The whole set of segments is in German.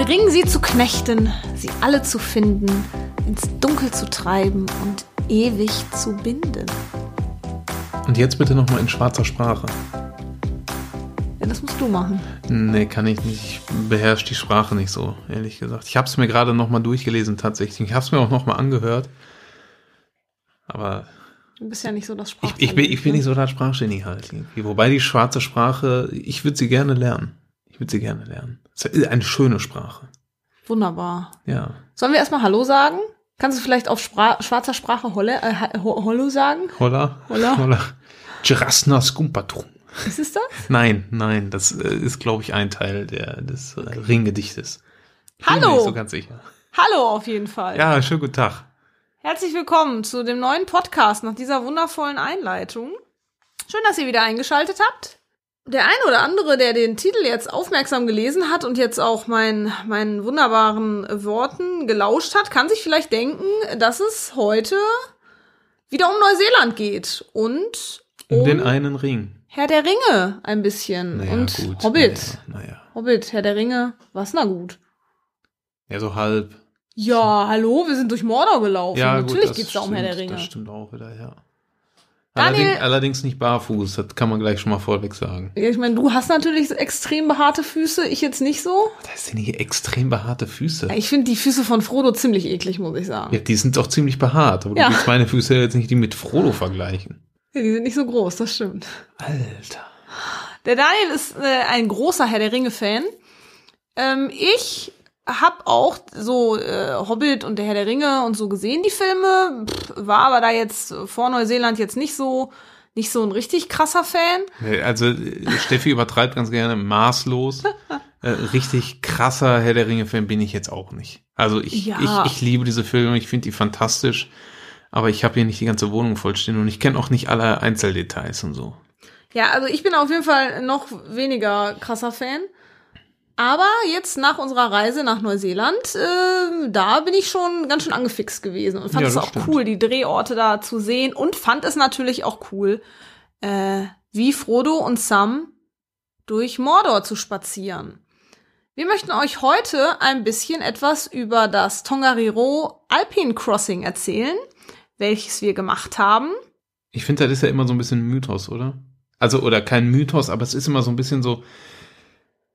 Ein Ring, sie zu knechten, sie alle zu finden, ins Dunkel zu treiben und ewig zu binden. Und jetzt bitte nochmal in schwarzer Sprache. Ja, das musst du machen. Nee, kann ich nicht. Ich beherrsche die Sprache nicht so, ehrlich gesagt. Ich habe es mir gerade nochmal durchgelesen tatsächlich. Ich habe es mir auch nochmal angehört. Aber Du bist ja nicht so das ich, Sprachtalent. ich, bin, ich bin ne? nicht so der Sprachgenie halt. Wobei die schwarze Sprache, ich würde sie gerne lernen. Würde sie gerne lernen. Es ist eine schöne Sprache. Wunderbar. Ja. Sollen wir erstmal Hallo sagen? Kannst du vielleicht auf Spra schwarzer Sprache Holle, äh, Hollo sagen? Holla. Holla. Holla. Girasna skumpatrum. Ist es das? Nein, nein, das äh, ist, glaube ich, ein Teil der, des äh, Ringgedichtes. Ich bin mir Hallo. nicht so ganz sicher. Hallo auf jeden Fall. Ja, schönen guten Tag. Herzlich willkommen zu dem neuen Podcast nach dieser wundervollen Einleitung. Schön, dass ihr wieder eingeschaltet habt. Der eine oder andere, der den Titel jetzt aufmerksam gelesen hat und jetzt auch mein, meinen wunderbaren Worten gelauscht hat, kann sich vielleicht denken, dass es heute wieder um Neuseeland geht und Um den einen Ring. Herr der Ringe ein bisschen Naja, und gut. Hobbit. Naja, naja. Hobbit, Herr der Ringe, was na gut. Ja, so halb. Ja, hallo, wir sind durch Mordor gelaufen. Ja, Natürlich gut, das geht's da um Herr der stimmt, Ringe. Das stimmt auch wieder, ja. Daniel- Allerdings, allerdings nicht barfuß, das kann man gleich schon mal vorweg sagen. Ja, ich meine, du hast natürlich extrem behaarte Füße, ich jetzt nicht so. Das sind hier extrem behaarte Füße. Ja, Ich finde die Füße von Frodo ziemlich eklig, muss ich sagen. Ja, die sind auch ziemlich behaart, aber Ja. du willst meine Füße jetzt nicht die mit Frodo vergleichen. Ja, die sind nicht so groß, das stimmt. Alter. Der Daniel ist äh, ein großer Herr der Ringe-Fan. Ähm, ich hab auch so äh, Hobbit und der Herr der Ringe und so gesehen, die Filme. Pff, war aber da jetzt vor Neuseeland jetzt nicht so, nicht so ein richtig krasser Fan. Also äh, Steffi übertreibt ganz gerne maßlos. Äh, richtig krasser Herr der Ringe-Fan bin ich jetzt auch nicht. Also ich, Ja. ich, ich liebe diese Filme, ich finde die fantastisch, aber ich habe hier nicht die ganze Wohnung vollstehen und ich kenne auch nicht alle Einzeldetails und so. Ja, also ich bin auf jeden Fall noch weniger krasser Fan. Aber jetzt nach unserer Reise nach Neuseeland, äh, da bin ich schon ganz schön angefixt gewesen und fand es auch stimmt. cool, die Drehorte da zu sehen und fand es natürlich auch cool, äh, wie Frodo und Sam durch Mordor zu spazieren. Wir möchten euch heute ein bisschen etwas über das Tongariro Alpine Crossing erzählen, welches wir gemacht haben. Ich finde, das ist ja immer so ein bisschen ein Mythos, oder? Also, oder kein Mythos, aber es ist immer so ein bisschen so.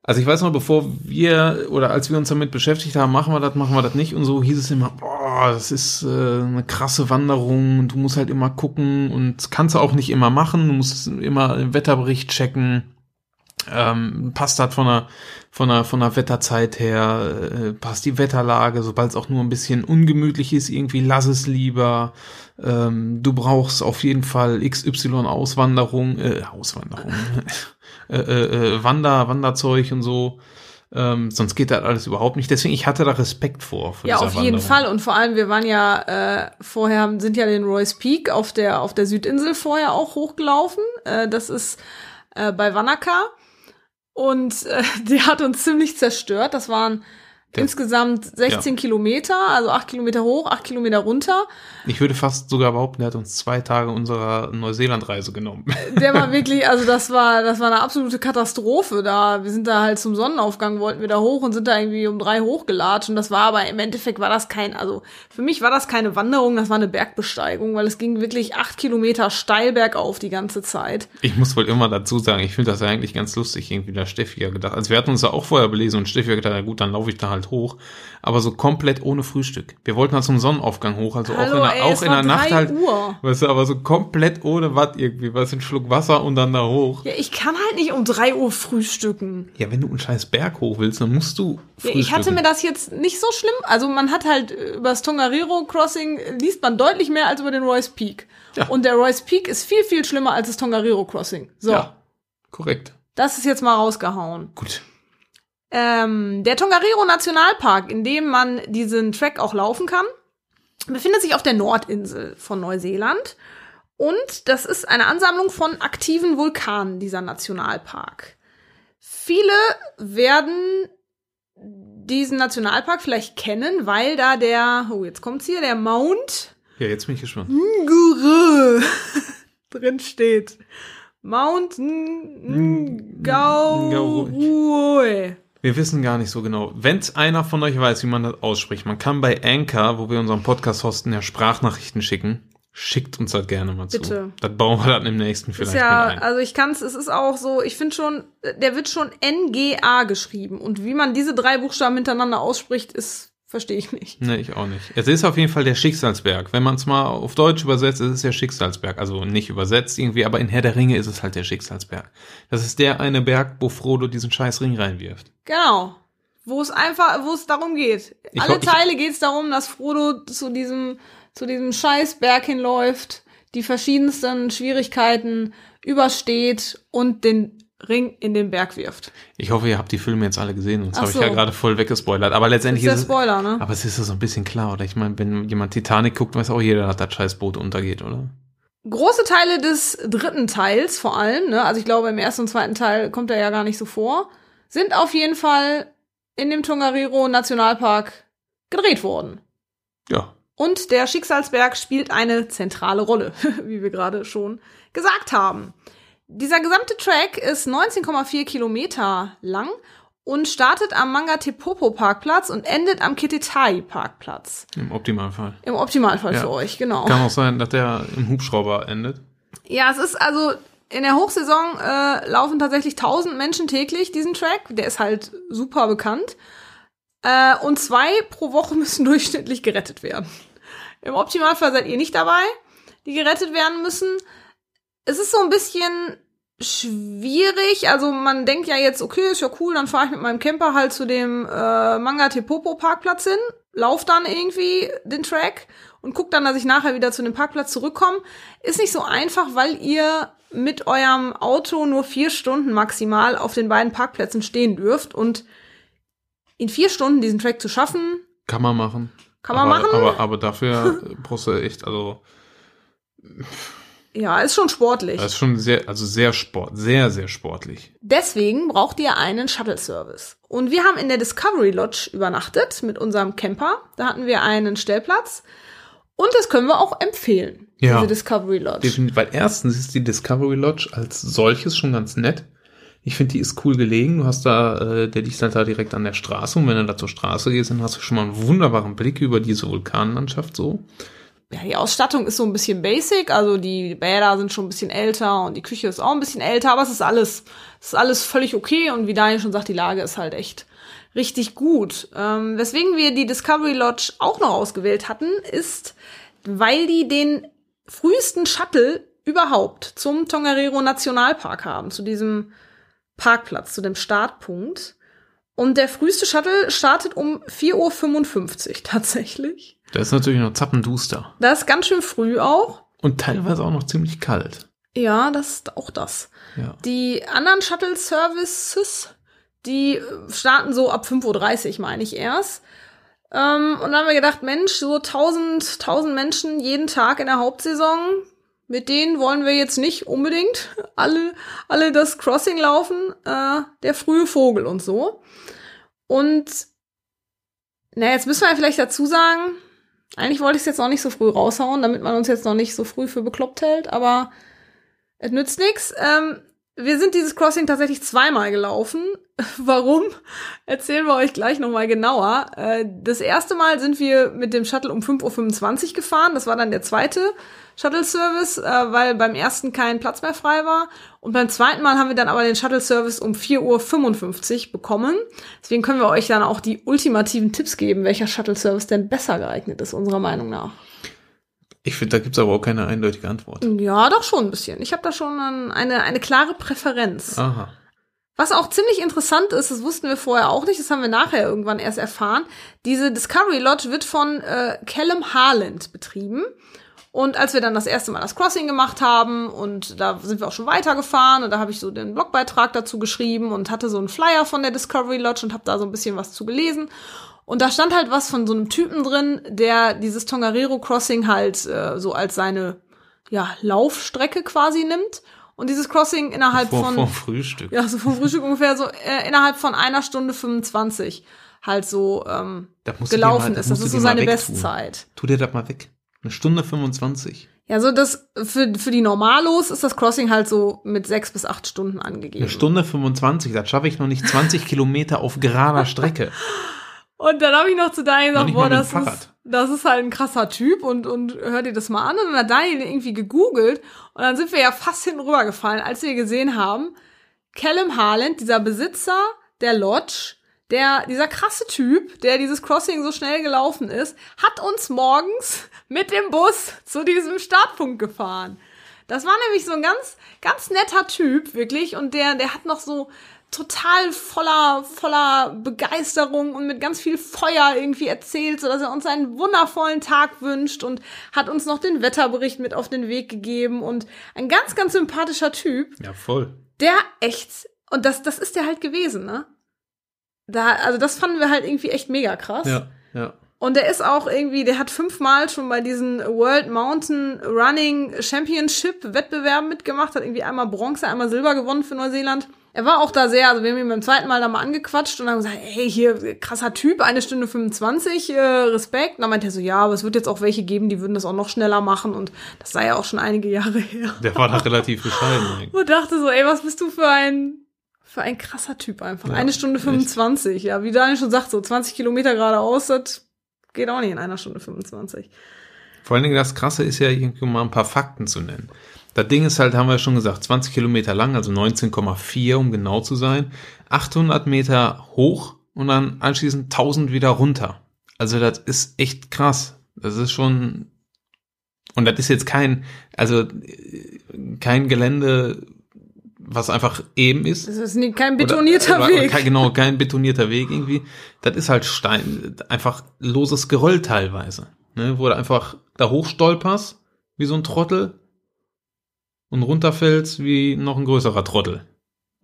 Also ich weiß noch, bevor wir oder als wir uns damit beschäftigt haben, machen wir das, machen wir das nicht. Und so, hieß es immer, boah, das ist äh, eine krasse Wanderung. Und du musst halt immer gucken und kannst du auch nicht immer machen, du musst immer den Wetterbericht checken. Ähm, passt das von der, von der, von der Wetterzeit her, äh, passt die Wetterlage, sobald es auch nur ein bisschen ungemütlich ist, irgendwie lass es lieber. Ähm, du brauchst auf jeden Fall XY Auswanderung, äh, Auswanderung, äh, äh, äh, Wander, Wanderzeug und so. Ähm, sonst geht das alles überhaupt nicht. Deswegen, ich hatte da Respekt vor. Ja, auf jeden Wanderung. Fall. Und vor allem, wir waren ja äh, vorher, sind ja den Royce Peak auf der, auf der Südinsel vorher auch hochgelaufen. Äh, das ist äh, bei Wanaka. Und äh, der hat uns ziemlich zerstört. Das waren Der- insgesamt 16 Kilometer, also 8 Kilometer hoch, 8 Kilometer runter. Ich würde fast sogar behaupten, der hat uns zwei Tage unserer Neuseeland-Reise genommen. Der war wirklich, also das war, das war eine absolute Katastrophe da. Wir sind da halt zum Sonnenaufgang, wollten wir da hoch und sind da irgendwie um drei hochgelatscht. Und das war aber im Endeffekt war das kein, also für mich war das keine Wanderung, das war eine Bergbesteigung, weil es ging wirklich acht Kilometer steil bergauf die ganze Zeit. Ich muss wohl immer dazu sagen, ich finde das ja eigentlich ganz lustig, irgendwie da Steffi ja gedacht. Also wir hatten uns ja auch vorher belesen und Steffi hat gedacht, ja gut, dann laufe ich da halt hoch. Aber so komplett ohne Frühstück. Wir wollten halt zum Sonnenaufgang hoch, also Hallo, auch in der, ey, auch in der Nacht halt. Uhr. Weißt du, aber so komplett ohne Watt irgendwie, weißt du, ein Schluck Wasser und dann da hoch. Ja, ich kann halt nicht um drei Uhr frühstücken. Ja, wenn du einen scheiß Berg hoch willst, dann musst du Ja, ich hatte mir das jetzt nicht so schlimm. Also man hat halt äh, über das Tongariro Crossing äh, liest man deutlich mehr als über den Royce Peak. Ja. Und der Royce Peak ist viel, viel schlimmer als das Tongariro Crossing. So, Ja, korrekt. das ist jetzt mal rausgehauen. Gut. Ähm, der Tongariro Nationalpark, in dem man diesen Track auch laufen kann, befindet sich auf der Nordinsel von Neuseeland. Und das ist eine Ansammlung von aktiven Vulkanen, dieser Nationalpark. Viele werden diesen Nationalpark vielleicht kennen, weil da der, oh, jetzt kommt's hier, der Mount Ja, jetzt bin ich gespannt. Nguru drin steht. Mount Ngauru. Ngaurue. Wir wissen gar nicht so genau. Wenn einer von euch weiß, wie man das ausspricht, man kann bei Anchor, wo wir unseren Podcast hosten, ja Sprachnachrichten schicken. Schickt uns das gerne mal Bitte. zu. Das bauen wir dann im nächsten Ist vielleicht ja, mit ein. also ich kann's, es ist auch so, ich finde schon, der wird schon NGA geschrieben. Und wie man diese drei Buchstaben hintereinander ausspricht, ist, verstehe ich nicht. Nee, ich auch nicht. Es ist auf jeden Fall der Schicksalsberg. Wenn man es mal auf Deutsch übersetzt, ist es der Schicksalsberg. Also nicht übersetzt irgendwie, aber in Herr der Ringe ist es halt der Schicksalsberg. Das ist der eine Berg, wo Frodo diesen scheiß Ring reinwirft. Genau. Wo es einfach, wo es darum geht. Ich Alle Teile geht es darum, dass Frodo zu diesem, zu diesem Scheißberg hinläuft, die verschiedensten Schwierigkeiten übersteht und den Ring in den Berg wirft. Ich hoffe, ihr habt die Filme jetzt alle gesehen, sonst habe ich so. ja gerade voll weggespoilert. Aber letztendlich ist der ist es, Spoiler, ne? aber es ist so ein bisschen klar, oder? Ich meine, wenn jemand Titanic guckt, weiß auch jeder, dass das scheiß Boot untergeht, oder? Große Teile des dritten Teils vor allem, ne, also ich glaube im ersten und zweiten Teil kommt er ja gar nicht so vor, sind auf jeden Fall in dem Tongariro Nationalpark gedreht worden. Ja. Und der Schicksalsberg spielt eine zentrale Rolle, wie wir gerade schon gesagt haben. Dieser gesamte Track ist 19,4 Kilometer lang und startet am Mangatepopo Parkplatz und endet am Kitetai Parkplatz. Im Optimalfall. Im Optimalfall Ja. für euch, genau. Kann auch sein, dass der im Hubschrauber endet. Ja, es ist also in der Hochsaison äh, laufen tatsächlich 1000 Menschen täglich diesen Track. Der ist halt super bekannt. Äh, und zwei pro Woche müssen durchschnittlich gerettet werden. Im Optimalfall seid ihr nicht dabei, die gerettet werden müssen. Es ist so ein bisschen schwierig. Also man denkt ja jetzt, okay, ist ja cool, dann fahre ich mit meinem Camper halt zu dem äh, Manga Tepopo Parkplatz hin, lauf dann irgendwie den Track und guck dann, dass ich nachher wieder zu dem Parkplatz zurückkomme. Ist nicht so einfach, weil ihr mit eurem Auto nur vier Stunden maximal auf den beiden Parkplätzen stehen dürft und in vier Stunden diesen Track zu schaffen, Kann man machen. kann man aber, machen. Aber, aber dafür brauchst du echt, also, ja, ist schon sportlich. das ist schon sehr, also sehr sport, sehr, sehr sportlich. Deswegen braucht ihr einen Shuttle-Service. Und wir haben in der Discovery Lodge übernachtet mit unserem Camper. Da hatten wir einen Stellplatz. Und das können wir auch empfehlen, Ja. diese Discovery Lodge. Definitiv, weil erstens ist die Discovery Lodge als solches schon ganz nett. Ich finde, die ist cool gelegen. Du hast da, äh, der liegt halt da direkt an der Straße. Und wenn du da zur Straße gehst, dann hast du schon mal einen wunderbaren Blick über diese Vulkanlandschaft so. Ja, die Ausstattung ist so ein bisschen basic, also die Bäder sind schon ein bisschen älter und die Küche ist auch ein bisschen älter, aber es ist alles, es ist alles völlig okay und wie Daniel schon sagt, die Lage ist halt echt richtig gut. Ähm, weswegen wir die Discovery Lodge auch noch ausgewählt hatten, ist, weil die den frühesten Shuttle überhaupt zum Tongariro Nationalpark haben, zu diesem Parkplatz, zu dem Startpunkt. Und der früheste Shuttle startet um 4.55 Uhr tatsächlich. Da ist natürlich noch zappenduster. Das ist ganz schön früh auch. Und teilweise auch noch ziemlich kalt. Ja, das ist auch das. Ja. Die anderen Shuttle-Services, die starten so ab 5.30 Uhr, meine ich erst. Ähm, und dann haben wir gedacht, Mensch, so 1000, 1000 Menschen jeden Tag in der Hauptsaison, mit denen wollen wir jetzt nicht unbedingt alle, alle das Crossing laufen, äh, der frühe Vogel und so. Und na, jetzt müssen wir vielleicht dazu sagen, eigentlich wollte ich es jetzt noch nicht so früh raushauen, damit man uns jetzt noch nicht so früh für bekloppt hält, aber es nützt nichts. Ähm, wir sind dieses Crossing tatsächlich zweimal gelaufen. Warum? Erzählen wir euch gleich nochmal genauer. Äh, das erste Mal sind wir mit dem Shuttle um 5.25 Uhr gefahren. Das war dann der zweite Shuttle-Service, äh, weil beim ersten kein Platz mehr frei war. Und beim zweiten Mal haben wir dann aber den Shuttle-Service um 4.55 Uhr bekommen. Deswegen können wir euch dann auch die ultimativen Tipps geben, welcher Shuttle-Service denn besser geeignet ist, unserer Meinung nach. Ich finde, da gibt's aber auch keine eindeutige Antwort. Ja, doch schon ein bisschen. Ich habe da schon ein- eine, eine klare Präferenz. Aha. Was auch ziemlich interessant ist, das wussten wir vorher auch nicht, das haben wir nachher irgendwann erst erfahren. Diese Discovery Lodge wird von äh, Callum Harland betrieben. Und als wir dann das erste Mal das Crossing gemacht haben und da sind wir auch schon weitergefahren und da habe ich so den Blogbeitrag dazu geschrieben und hatte so einen Flyer von der Discovery Lodge und habe da so ein bisschen was zu gelesen. Und da stand halt was von so einem Typen drin, der dieses Tongariro Crossing halt äh, so als seine ja, Laufstrecke quasi nimmt und dieses Crossing innerhalb Vor, von vor Frühstück. ja, so vom Frühstück ungefähr so äh, innerhalb von einer Stunde 25 halt so ähm, gelaufen mal- ist. Das ist so seine. Bestzeit. Tu dir das mal weg. Eine Stunde 25. Ja, so das für, für die Normalos ist das Crossing halt so mit sechs bis acht Stunden angegeben. Eine Stunde 25, das schaffe ich noch nicht 20 Kilometer auf gerader Strecke. Und dann habe ich noch zu Daniel gesagt, boah, das Fahrrad. ist, das ist halt ein krasser Typ und, und hör dir das mal an. Und dann hat Daniel irgendwie gegoogelt und dann sind wir ja fast hinten rübergefallen, als wir gesehen haben, Callum Harland, dieser Besitzer der Lodge, der, dieser krasse Typ, der dieses Crossing so schnell gelaufen ist, hat uns morgens mit dem Bus zu diesem Startpunkt gefahren. Das war nämlich so ein ganz, ganz netter Typ, wirklich. Und der, der hat noch so total voller, voller Begeisterung und mit ganz viel Feuer irgendwie erzählt, so dass er uns einen wundervollen Tag wünscht und hat uns noch den Wetterbericht mit auf den Weg gegeben und ein ganz, ganz sympathischer Typ Ja, voll. der echt, und das, das ist der halt gewesen, ne? Da, also das fanden wir halt irgendwie echt mega krass. Ja, ja. Und der ist auch irgendwie, der hat fünfmal schon bei diesen World Mountain Running Championship Wettbewerben mitgemacht, hat irgendwie einmal Bronze, einmal Silber gewonnen für Neuseeland. Er war auch da sehr, also wir haben ihn beim zweiten Mal da mal angequatscht und haben gesagt, hey, hier, krasser Typ, eine Stunde 25, äh, Respekt. Und dann meinte er so, ja, aber es wird jetzt auch welche geben, die würden das auch noch schneller machen und das sei ja auch schon einige Jahre her. Der war da relativ bescheiden. Und dachte so, ey, was bist du für ein, für ein krasser Typ einfach. Ja, eine Stunde echt. 25, ja, wie Daniel schon sagt, so 20 Kilometer geradeaus, das geht auch nicht in einer Stunde 25. Vor allen Dingen das Krasse ist ja, irgendwie mal ein paar Fakten zu nennen. Das Ding ist halt, haben wir schon gesagt, 20 Kilometer lang, also 19,4, um genau zu sein, 800 Meter hoch und dann anschließend 1000 wieder runter. Also das ist echt krass. Das ist schon, und das ist jetzt kein, also kein Gelände, was einfach eben ist. Das ist nie- kein betonierter oder, Weg. Kein, genau, kein betonierter Weg irgendwie. Das ist halt Stein, einfach loses Geröll teilweise. Ne, wo du einfach da hochstolperst, wie so ein Trottel, und runterfällst wie noch ein größerer Trottel.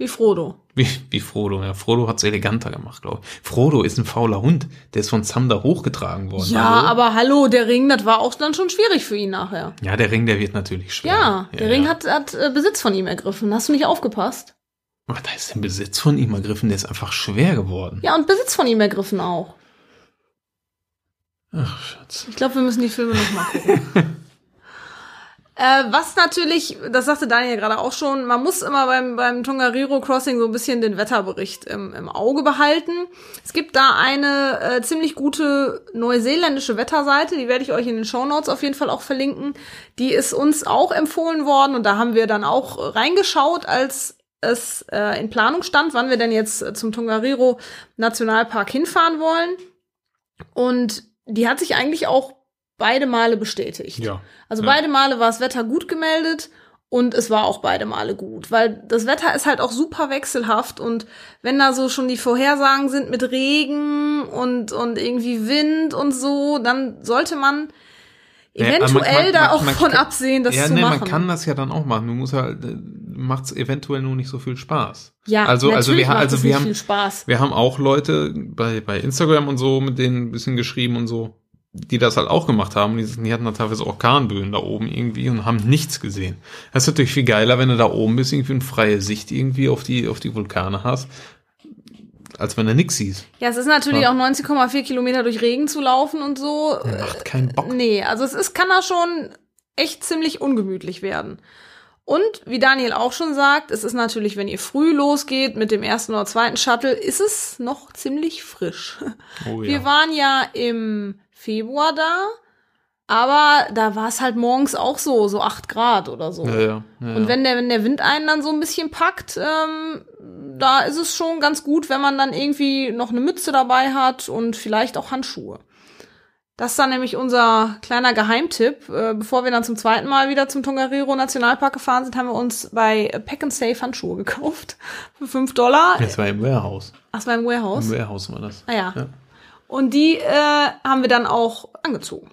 Wie Frodo. Wie, wie Frodo, ja. Frodo hat's eleganter gemacht, glaube ich. Frodo ist ein fauler Hund, der ist von da hochgetragen worden. Ja, Hallo? aber hallo, der Ring, das war auch dann schon schwierig für ihn nachher. Ja, der Ring, der wird natürlich schwer. Ja, der Ring ja. hat, hat äh, Besitz von ihm ergriffen. Hast du nicht aufgepasst? Aber da ist der Besitz von ihm ergriffen, der ist einfach schwer geworden. Ja, und Besitz von ihm ergriffen auch. Ach, Schatz. Ich glaube, wir müssen die Filme noch mal gucken. äh, was natürlich, das sagte Daniel gerade auch schon, man muss immer beim, beim Tongariro Crossing so ein bisschen den Wetterbericht im, im Auge behalten. Es gibt da eine äh, ziemlich gute neuseeländische Wetterseite, die werde ich euch in den Shownotes auf jeden Fall auch verlinken. Die ist uns auch empfohlen worden und da haben wir dann auch reingeschaut, als es äh, in Planung stand, wann wir denn jetzt äh, zum Tongariro Nationalpark hinfahren wollen. Und die hat sich eigentlich auch beide Male bestätigt. Ja. Also Ja. beide Male war das Wetter gut gemeldet und es war auch beide Male gut, weil das Wetter ist halt auch super wechselhaft und wenn da so schon die Vorhersagen sind mit Regen und, und irgendwie Wind und so, dann sollte man Ja, eventuell man- man- da man- auch von kann- absehen, das ja, zu nee, machen. man kann das ja dann auch machen. Du musst halt, äh, macht's eventuell nur nicht so viel Spaß. ja, also, also wir, also wir haben, viel Spaß. wir haben auch Leute bei, bei Instagram und so mit denen ein bisschen geschrieben und so, die das halt auch gemacht haben. Die, die hatten da teilweise Orkanböen da oben irgendwie und haben nichts gesehen. Das ist natürlich viel geiler, wenn du da oben bist, irgendwie eine freie Sicht irgendwie auf die, auf die Vulkane hast, als wenn du nix siehst. Ja, es ist natürlich Ja. auch 19,4 Kilometer durch Regen zu laufen und so. Macht keinen Bock. Nee, also es ist, kann da schon echt ziemlich ungemütlich werden. Und wie Daniel auch schon sagt, es ist natürlich, wenn ihr früh losgeht mit dem ersten oder zweiten Shuttle, ist es noch ziemlich frisch. Oh Wir waren ja im Februar da, aber da war es halt morgens auch so, so acht Grad oder so. Ja, ja, ja, Und wenn der, wenn der Wind einen dann so ein bisschen packt, ähm, da ist es schon ganz gut, wenn man dann irgendwie noch eine Mütze dabei hat und vielleicht auch Handschuhe. Das ist dann nämlich unser kleiner Geheimtipp. Äh, bevor wir dann zum zweiten Mal wieder zum Tongariro Nationalpark gefahren sind, haben wir uns bei Pack and Save Handschuhe gekauft. Für 5 Dollar. Das war im Warehouse. Ach, das war im Warehouse. Im Warehouse war das. Ah ja. Ja. Und die äh, haben wir dann auch angezogen.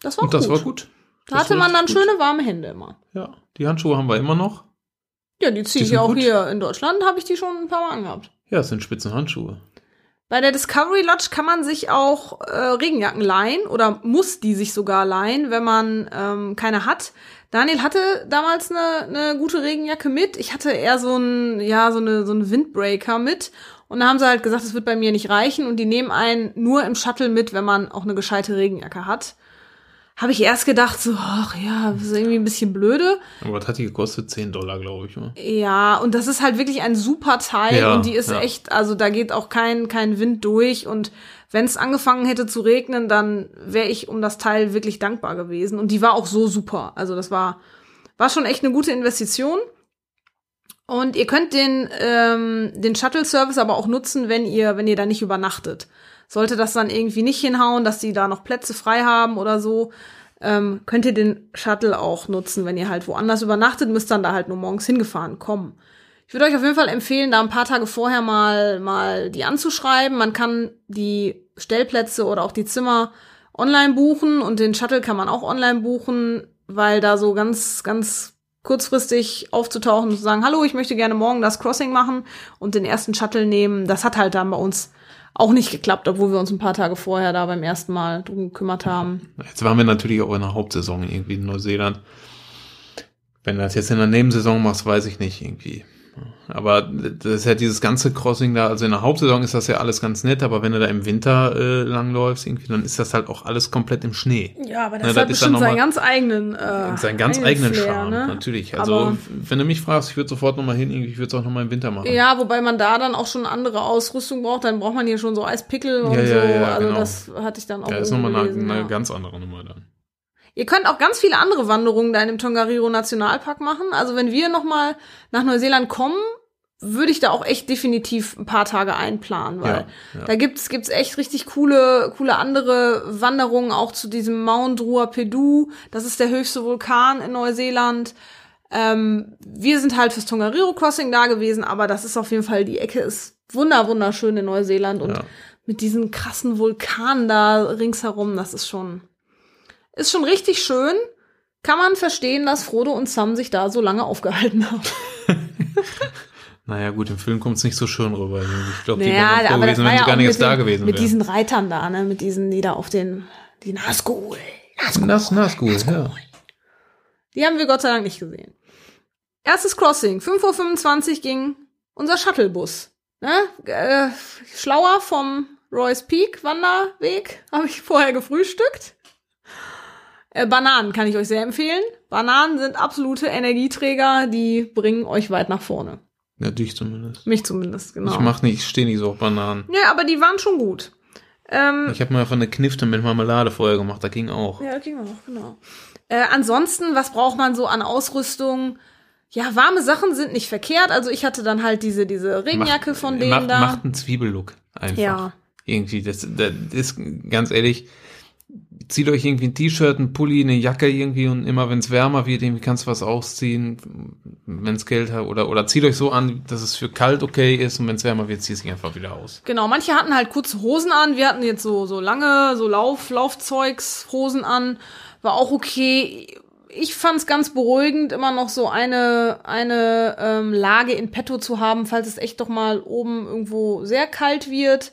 Das war Und das gut. war gut. Da Das hatte man dann gut. schöne warme Hände immer. Ja, die Handschuhe haben wir immer noch. Ja, die ziehe ich auch gut. hier in Deutschland, habe ich die schon ein paar Mal angehabt. Ja, es sind spitzen Handschuhe. Bei der Discovery Lodge kann man sich auch äh, Regenjacken leihen oder muss die sich sogar leihen, wenn man ähm, keine hat. Daniel hatte damals eine, eine gute Regenjacke mit. Ich hatte eher so ein ja so eine so ein Windbreaker mit und da haben sie halt gesagt, es wird bei mir nicht reichen und die nehmen einen nur im Shuttle mit, wenn man auch eine gescheite Regenjacke hat. habe ich erst gedacht, so, ach ja, das ist irgendwie ein bisschen blöde. Aber was hat die gekostet? 10 Dollar, glaube ich. Oder? Ja, und das ist halt wirklich ein super Teil Ja, und die ist ja. echt, also da geht auch kein, kein Wind durch und wenn es angefangen hätte zu regnen, dann wäre ich um das Teil wirklich dankbar gewesen. Und die war auch so super. Also das war, war schon echt eine gute Investition. Und ihr könnt den, ähm, den Shuttle-Service aber auch nutzen, wenn ihr, wenn ihr da nicht übernachtet. Sollte das dann irgendwie nicht hinhauen, dass die da noch Plätze frei haben oder so, ähm, könnt ihr den Shuttle auch nutzen, wenn ihr halt woanders übernachtet, müsst dann da halt nur morgens hingefahren kommen. Ich würde euch auf jeden Fall empfehlen, da ein paar Tage vorher mal, mal die anzuschreiben. Man kann die Stellplätze oder auch die Zimmer online buchen und den Shuttle kann man auch online buchen, weil da so ganz, ganz kurzfristig aufzutauchen und zu sagen, hallo, ich möchte gerne morgen das Crossing machen und den ersten Shuttle nehmen. Das hat halt dann bei uns auch nicht geklappt, obwohl wir uns ein paar Tage vorher da beim ersten Mal drum gekümmert haben. Jetzt waren wir natürlich auch in der Hauptsaison irgendwie in Neuseeland. Wenn du das jetzt in der Nebensaison machst, weiß ich nicht irgendwie. Aber das ist ja dieses ganze Crossing da, also in der Hauptsaison ist das ja alles ganz nett, aber wenn du da im Winter äh, langläufst, irgendwie, dann ist das halt auch alles komplett im Schnee. Ja, aber Ja, das das hat ist dann bestimmt seinen ganz eigenen, äh, Seinen ganz eigenen Flair, Charme, ne? natürlich. Also, Aber- wenn du mich fragst, ich würde sofort nochmal hin, irgendwie, ich würde es auch nochmal im Winter machen. Ja, wobei man da dann auch schon andere Ausrüstung braucht. Dann braucht man hier schon so Eispickel und Ja, so. ja, ja, also genau. das hatte ich dann auch Da ist nochmal eine, eine ja. ganz andere Nummer dann. Ihr könnt auch ganz viele andere Wanderungen da in dem Tongariro Nationalpark machen. Also wenn wir noch mal nach Neuseeland kommen, würde ich da auch echt definitiv ein paar Tage einplanen, weil Ja, ja. da gibt's gibt's echt richtig coole coole andere Wanderungen auch zu diesem Mount Ruapedu. Das ist der höchste Vulkan in Neuseeland. Ähm, wir sind halt fürs Tongariro Crossing da gewesen, aber das ist auf jeden Fall die Ecke ist wunder wunderschön in Neuseeland und Ja. mit diesen krassen Vulkanen da ringsherum, das ist schon ist schon richtig schön. Kann man verstehen, dass Frodo und Sam sich da so lange aufgehalten haben. Naja, gut, im Film kommt es nicht so schön rüber. Ich glaube, die Naja, wären froh gewesen, wenn ja sie gar auch nicht mit, erst da gewesen mit wären. diesen Reitern da, ne? Mit diesen, die da auf den, die Nazgul. Das, das gut, ja. Die haben wir Gott sei Dank nicht gesehen. Erstes Crossing. 5.25 Uhr ging unser Shuttlebus. Ne? Äh, schlauer vom Royce Peak Wanderweg. Habe ich vorher gefrühstückt. Äh, Bananen kann ich euch sehr empfehlen. Bananen sind absolute Energieträger, die bringen euch weit nach vorne. Ja, dich zumindest. Mich zumindest, genau. Ich mach nicht, ich stehe nicht so auf Bananen. ja, aber die waren schon gut. Ähm, Ich habe mal von eine Knifte mit Marmelade vorher gemacht, da ging auch. Ja, ging auch, genau. Äh, ansonsten, was braucht man so an Ausrüstung? Ja, warme Sachen sind nicht verkehrt. Also ich hatte dann halt diese, diese Regenjacke Macht- von denen macht, da. Macht einen Zwiebellook einfach. Ja. Irgendwie, das, das ist ganz ehrlich, zieht euch irgendwie ein T-Shirt, ein Pulli, eine Jacke irgendwie und immer wenn es wärmer wird, irgendwie kannst du was ausziehen, wenn es kälter oder oder zieht euch so an, dass es für kalt okay ist und wenn es wärmer wird, zieht es einfach wieder aus. Genau, manche hatten halt kurze Hosen an. Wir hatten jetzt so, so lange, so Lauf, Laufzeugshosen an. War auch okay. Ich fand's ganz beruhigend, immer noch so eine, eine ähm, Lage in petto zu haben, falls es echt doch mal oben irgendwo sehr kalt wird.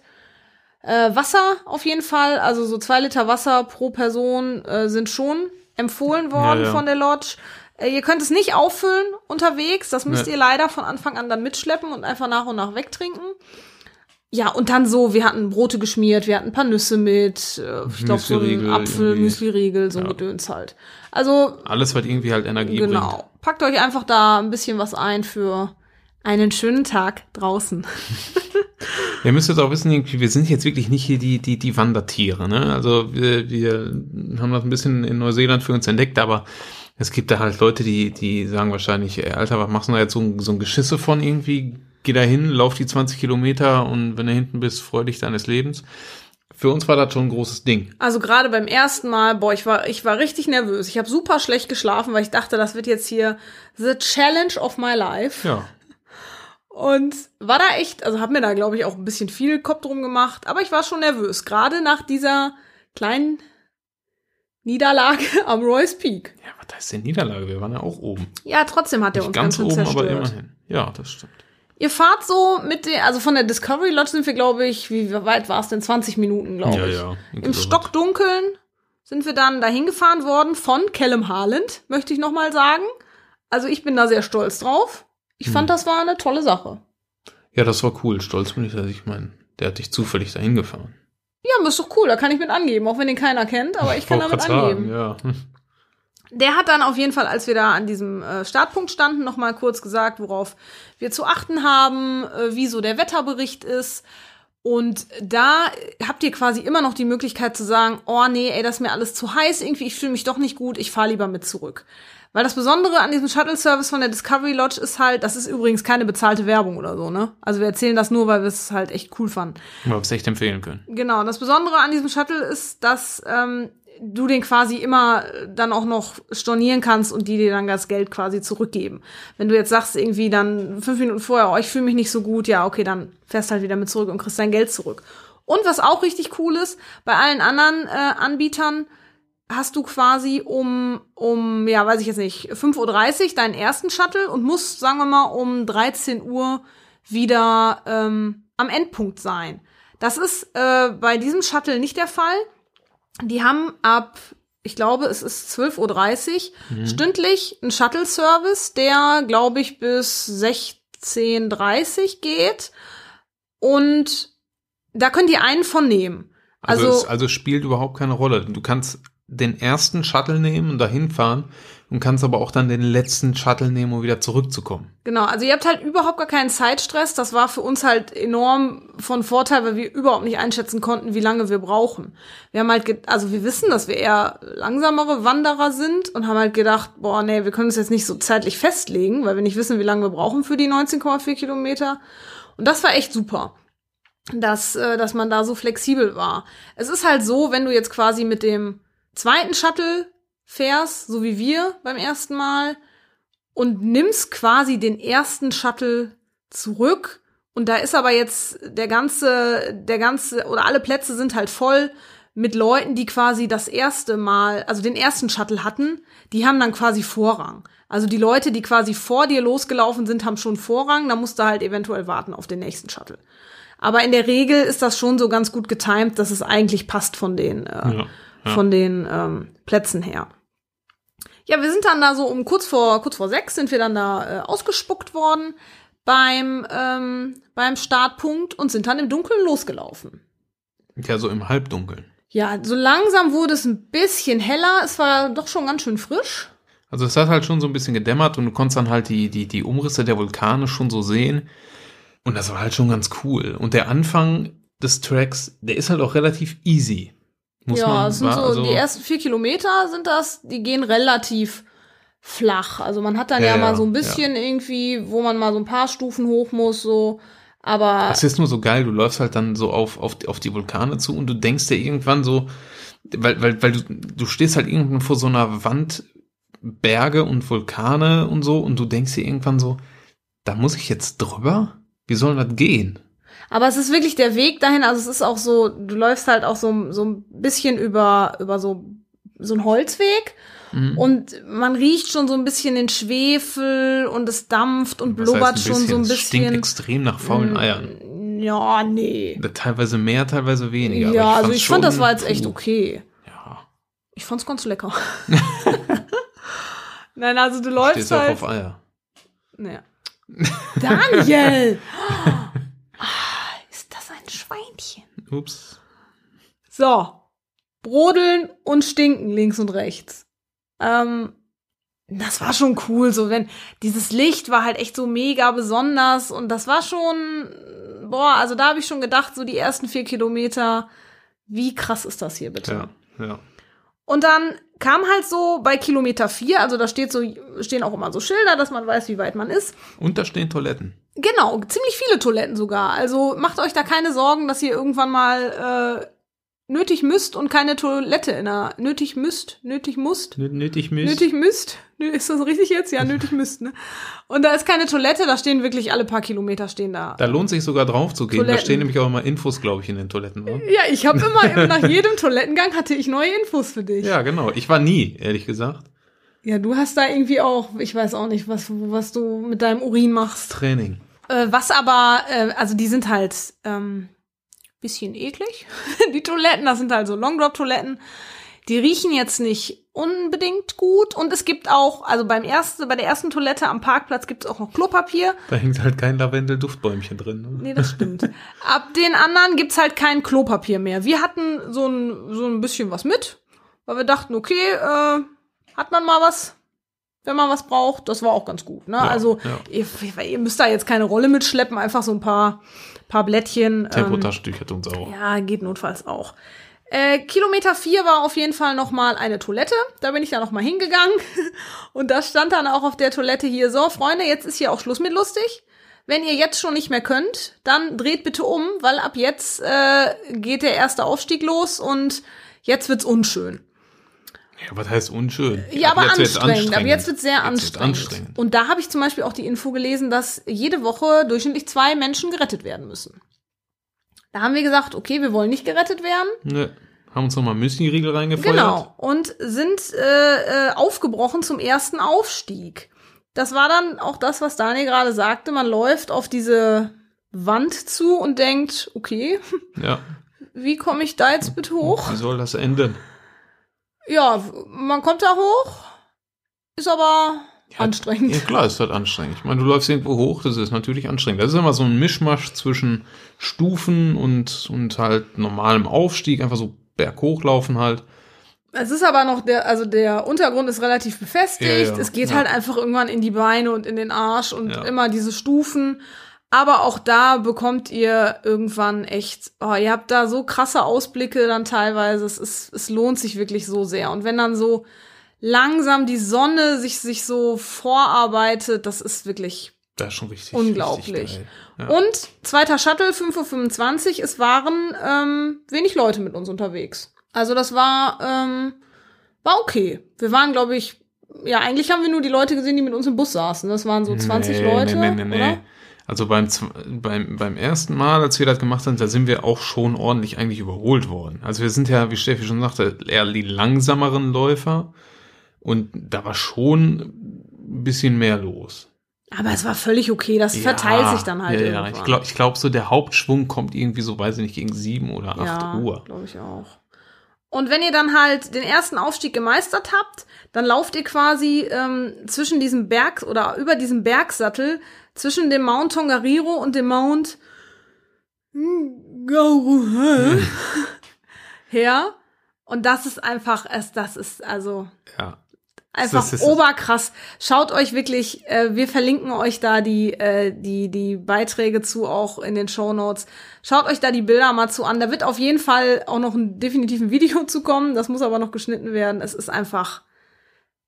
Äh, Wasser auf jeden Fall, also so zwei Liter Wasser pro Person äh, sind schon empfohlen worden Ja, ja. von der Lodge. Äh, ihr könnt es nicht auffüllen unterwegs, das müsst Nee. ihr leider von Anfang an dann mitschleppen und einfach nach und nach wegtrinken. Ja, und dann so, wir hatten Brote geschmiert, wir hatten ein paar Nüsse mit, äh, ich glaube so ein Apfel. Müsliriegel, so ein Ja. Gedöns halt. Also, Alles, was irgendwie halt Energie genau. bringt. Packt euch einfach da ein bisschen was ein für einen schönen Tag draußen. Ihr müsst jetzt auch wissen, wir sind jetzt wirklich nicht hier die, die, die Wandertiere, ne? Also wir, wir haben das ein bisschen in Neuseeland für uns entdeckt, aber es gibt da halt Leute, die, die sagen wahrscheinlich, ey, Alter, was machst du da jetzt so, ein- so ein Geschisse von irgendwie? Geh da hin, lauf die 20 Kilometer und wenn du hinten bist, freu dich deines Lebens. Für uns war das schon ein großes Ding. Also gerade beim ersten Mal, boah, ich war, ich war richtig nervös. Ich habe super schlecht geschlafen, weil ich dachte, das wird jetzt hier the challenge of my life. Ja. Und war da echt, also hab mir da, glaube ich, auch ein bisschen viel Kopf drum gemacht, aber ich war schon nervös, gerade nach dieser kleinen Niederlage am Royce Peak. Ja, was heißt denn Niederlage? Wir waren ja auch oben. Ja, trotzdem hat er Nicht uns ganz ganz oben, aber zerstört. immerhin. Ja, das stimmt. Ihr fahrt so mit der, also von der Discovery Lodge sind wir, glaube ich, wie weit war es denn? 20 Minuten, glaube Ja, ich. ja. Im Stockdunkeln sind wir dann dahin gefahren worden von Callum Harland, möchte ich noch mal sagen. Also ich bin da sehr stolz drauf. Ich Hm. fand, das war eine tolle Sache. Ja, das war cool. Stolz bin ich, dass ich meine, der hat dich zufällig dahin gefahren. Ja, aber ist doch cool, da kann ich mit angeben, auch wenn den keiner kennt, aber ich kann damit angeben. Sagen, ja. Der hat dann auf jeden Fall, als wir da an diesem äh, Startpunkt standen, noch mal kurz gesagt, worauf wir zu achten haben, äh, wie so der Wetterbericht ist. Und da habt ihr quasi immer noch die Möglichkeit zu sagen, oh nee, ey, das ist mir alles zu heiß, irgendwie, ich fühle mich doch nicht gut, ich fahre lieber mit zurück. Weil das Besondere an diesem Shuttle-Service von der Discovery Lodge ist halt, das ist übrigens keine bezahlte Werbung oder so, ne? Also wir erzählen das nur, weil wir es halt echt cool fanden. Weil wir es echt empfehlen können. Genau, das Besondere an diesem Shuttle ist, dass ähm, du den quasi immer dann auch noch stornieren kannst und die dir dann das Geld quasi zurückgeben. Wenn du jetzt sagst, irgendwie dann fünf Minuten vorher, oh, ich fühle mich nicht so gut, ja, okay, dann fährst halt wieder mit zurück und kriegst dein Geld zurück. Und was auch richtig cool ist, bei allen anderen äh, Anbietern hast du quasi um, um, ja, weiß ich jetzt nicht, 5.30 Uhr deinen ersten Shuttle und musst, sagen wir mal, um 13 Uhr wieder ähm, am Endpunkt sein. Das ist äh, bei diesem Shuttle nicht der Fall. Die haben ab, ich glaube, es ist 12.30 Uhr Mhm. stündlich einen Shuttle-Service, der, glaube ich, bis 16.30 Uhr geht. Und da könnt ihr einen von nehmen. Also, Also- es also spielt überhaupt keine Rolle. Du kannst den ersten Shuttle nehmen und dahin fahren und kannst aber auch dann den letzten Shuttle nehmen, um wieder zurückzukommen. Genau, also ihr habt halt überhaupt gar keinen Zeitstress. Das war für uns halt enorm von Vorteil, weil wir überhaupt nicht einschätzen konnten, wie lange wir brauchen. Wir haben halt, also wir wissen, dass wir eher langsamere Wanderer sind und haben halt gedacht, boah, nee, wir können uns jetzt nicht so zeitlich festlegen, weil wir nicht wissen, wie lange wir brauchen für die 19,4 Kilometer. Und das war echt super, dass, äh, dass man da so flexibel war. Es ist halt so, wenn du jetzt quasi mit dem zweiten Shuttle fährst, so wie wir beim ersten Mal, und nimmst quasi den ersten Shuttle zurück. Und da ist aber jetzt der ganze, der ganze, oder alle Plätze sind halt voll mit Leuten, die quasi das erste Mal, also den ersten Shuttle hatten, die haben dann quasi Vorrang. Also die Leute, die quasi vor dir losgelaufen sind, haben schon Vorrang, da musst du halt eventuell warten auf den nächsten Shuttle. Aber in der Regel ist das schon so ganz gut getimt, dass es eigentlich passt von den, äh, Ja, ja. von den ähm, Plätzen her. Ja, wir sind dann da so um kurz vor kurz vor sechs sind wir dann da äh, ausgespuckt worden beim ähm, beim Startpunkt und sind dann im Dunkeln losgelaufen. Ja, so im Halbdunkeln. Ja, so langsam wurde es ein bisschen heller. Es war doch schon ganz schön frisch. Also es hat halt schon so ein bisschen gedämmert und du konntest dann halt die, die, die Umrisse der Vulkane schon so sehen. Und das war halt schon ganz cool. Und der Anfang des Tracks, der ist halt auch relativ easy. Muss ja, man sind so also, die ersten vier Kilometer sind das. Die gehen relativ flach. Also man hat dann ja, Ja, mal ja, so ein bisschen irgendwie, wo man mal so ein paar Stufen hoch muss, so. Aber Es ist nur so geil, du läufst halt dann so auf, auf, auf die Vulkane zu und du denkst dir irgendwann so, weil, weil, weil du, du stehst halt irgendwann vor so einer Wand, Berge und Vulkane und so und du denkst dir irgendwann so, da muss ich jetzt drüber? Wie soll das gehen? Aber es ist wirklich der Weg dahin, also es ist auch so, du läufst halt auch so, so ein bisschen über, über so, so einen Holzweg Mhm. und man riecht schon so ein bisschen den Schwefel und es dampft und blubbert schon so ein Es stinkt bisschen. extrem nach faulen Eiern. Ja, nee. Teilweise mehr, teilweise weniger. Ja, aber also ich fand, das war jetzt echt okay. Ja, Ich fand's ganz lecker. Nein, also du läufst stehst auch halt. auf Eier. Ja. Daniel! ah, ist das ein Schweinchen? Ups. So. Brodeln und stinken links und rechts. Ähm, das war schon cool, so wenn dieses Licht war halt echt so mega besonders und das war schon, boah, also da habe ich schon gedacht, so die ersten vier Kilometer, wie krass ist das hier bitte? Ja, ja. Und dann kam halt so bei Kilometer vier, also da steht so, stehen auch immer so Schilder, dass man weiß, wie weit man ist. Und da stehen Toiletten. Genau, ziemlich viele Toiletten sogar. Also macht euch da keine Sorgen, dass ihr irgendwann mal äh, nötig müsst und keine Toilette in der nötig müsst, nötig musst, Nö- Nötig Mist. nötig müsst. Ist das richtig jetzt? Ja, nötig müsst, ne? Und da ist keine Toilette, da stehen wirklich alle paar Kilometer stehen da. Da lohnt sich sogar drauf zu gehen. Da Toiletten. stehen nämlich auch immer Infos, glaube ich, in den Toiletten. Oder? Ja, ich habe immer nach jedem Toilettengang hatte ich neue Infos für dich. Ja, genau. Ich war nie, ehrlich gesagt. Ja, du hast da irgendwie auch, ich weiß auch nicht, was, was du mit deinem Urin machst. Training. Äh, was aber, äh, also die sind halt ähm, bisschen eklig. die Toiletten, das sind halt so Longdrop-Toiletten. Die riechen jetzt nicht unbedingt gut und es gibt auch, also beim ersten, bei der ersten Toilette am Parkplatz gibt es auch noch Klopapier. Da hängt halt kein Lavendel-Duftbäumchen drin. Ne? Nee, das stimmt. Ab den anderen gibt's halt kein Klopapier mehr. Wir hatten so ein, so ein bisschen was mit, weil wir dachten, okay, äh, hat man mal was, wenn man was braucht. Das war auch ganz gut. Ne? Ja, also ja. Ihr, ihr müsst da jetzt keine Rolle mitschleppen, einfach so ein paar, paar Blättchen. ähm, Tempotaschentücher tun's auch. ja, geht notfalls auch. Äh, Kilometer 4 war auf jeden Fall noch mal eine Toilette. Da bin ich dann noch mal hingegangen. Und da stand dann auch auf der Toilette hier, so, Freunde, jetzt ist hier auch Schluss mit lustig. Wenn ihr jetzt schon nicht mehr könnt, dann dreht bitte um, weil ab jetzt äh, geht der erste Aufstieg los und jetzt wird's unschön. Ja, was heißt unschön? Ja, Ab aber jetzt wird's anstrengend. Aber jetzt wird's sehr Jetzt anstrengend. anstrengend. Und da habe ich zum Beispiel auch die Info gelesen, dass jede Woche durchschnittlich zwei Menschen gerettet werden müssen. Da haben wir gesagt, okay, wir wollen nicht gerettet werden. Ne, haben uns nochmal Müsli-Riegel reingefeuert. Genau. Und sind äh, äh, aufgebrochen zum ersten Aufstieg. Das war dann auch das, was Daniel gerade sagte. Man läuft auf diese Wand zu und denkt, okay, Ja. wie komme ich da jetzt bitte hoch? Wie soll das enden? Ja, man kommt da hoch, ist aber anstrengend. Ja, klar, ist halt anstrengend. Ich meine, du läufst irgendwo hoch, das ist natürlich anstrengend. Das ist immer so ein Mischmasch zwischen Stufen und, und halt normalem Aufstieg, einfach so berghochlaufen halt. Es ist aber noch der, also der Untergrund ist relativ befestigt. Ja, ja. Es geht Ja. halt einfach irgendwann in die Beine und in den Arsch und Ja. immer diese Stufen. Aber auch da bekommt ihr irgendwann echt, oh, ihr habt da so krasse Ausblicke dann teilweise. Es ist, es lohnt sich wirklich so sehr. Und wenn dann so langsam die Sonne sich, sich so vorarbeitet, das ist wirklich Das ist schon richtig. Unglaublich. Richtig. Ja. Und zweiter Shuttle, 5.25 Uhr, es waren ähm, wenig Leute mit uns unterwegs. Also das war, ähm, war okay. Wir waren, glaube ich, ja, eigentlich haben wir nur die Leute gesehen, die mit uns im Bus saßen. Das waren so 20 Nee, Leute, Nee, nee, nee, oder? Also beim, beim, beim ersten Mal, als wir das gemacht haben, da sind wir auch schon ordentlich eigentlich überholt worden. Also wir sind ja, wie Steffi schon sagte, eher die langsameren Läufer. Und da war schon ein bisschen mehr los. Aber es war völlig okay. Das verteilt sich dann halt Ja, ja. irgendwann. ich glaube, ich glaub, so der Hauptschwung kommt irgendwie so, weiß ich nicht, gegen sieben oder acht ja, Uhr. glaube ich auch. Und wenn ihr dann halt den ersten Aufstieg gemeistert habt, dann lauft ihr quasi ähm, zwischen diesem Berg oder über diesem Bergsattel zwischen dem Mount Tongariro und dem Mount Gauruhe her. Und das ist einfach, es, das ist also Ja. einfach Das ist- oberkrass. Schaut euch wirklich, äh, wir verlinken euch da die, äh, die, die Beiträge zu, auch in den Show Notes. Schaut euch da die Bilder mal zu an. Da wird auf jeden Fall auch noch ein definitiven Video zu kommen. Das muss aber noch geschnitten werden. Es ist einfach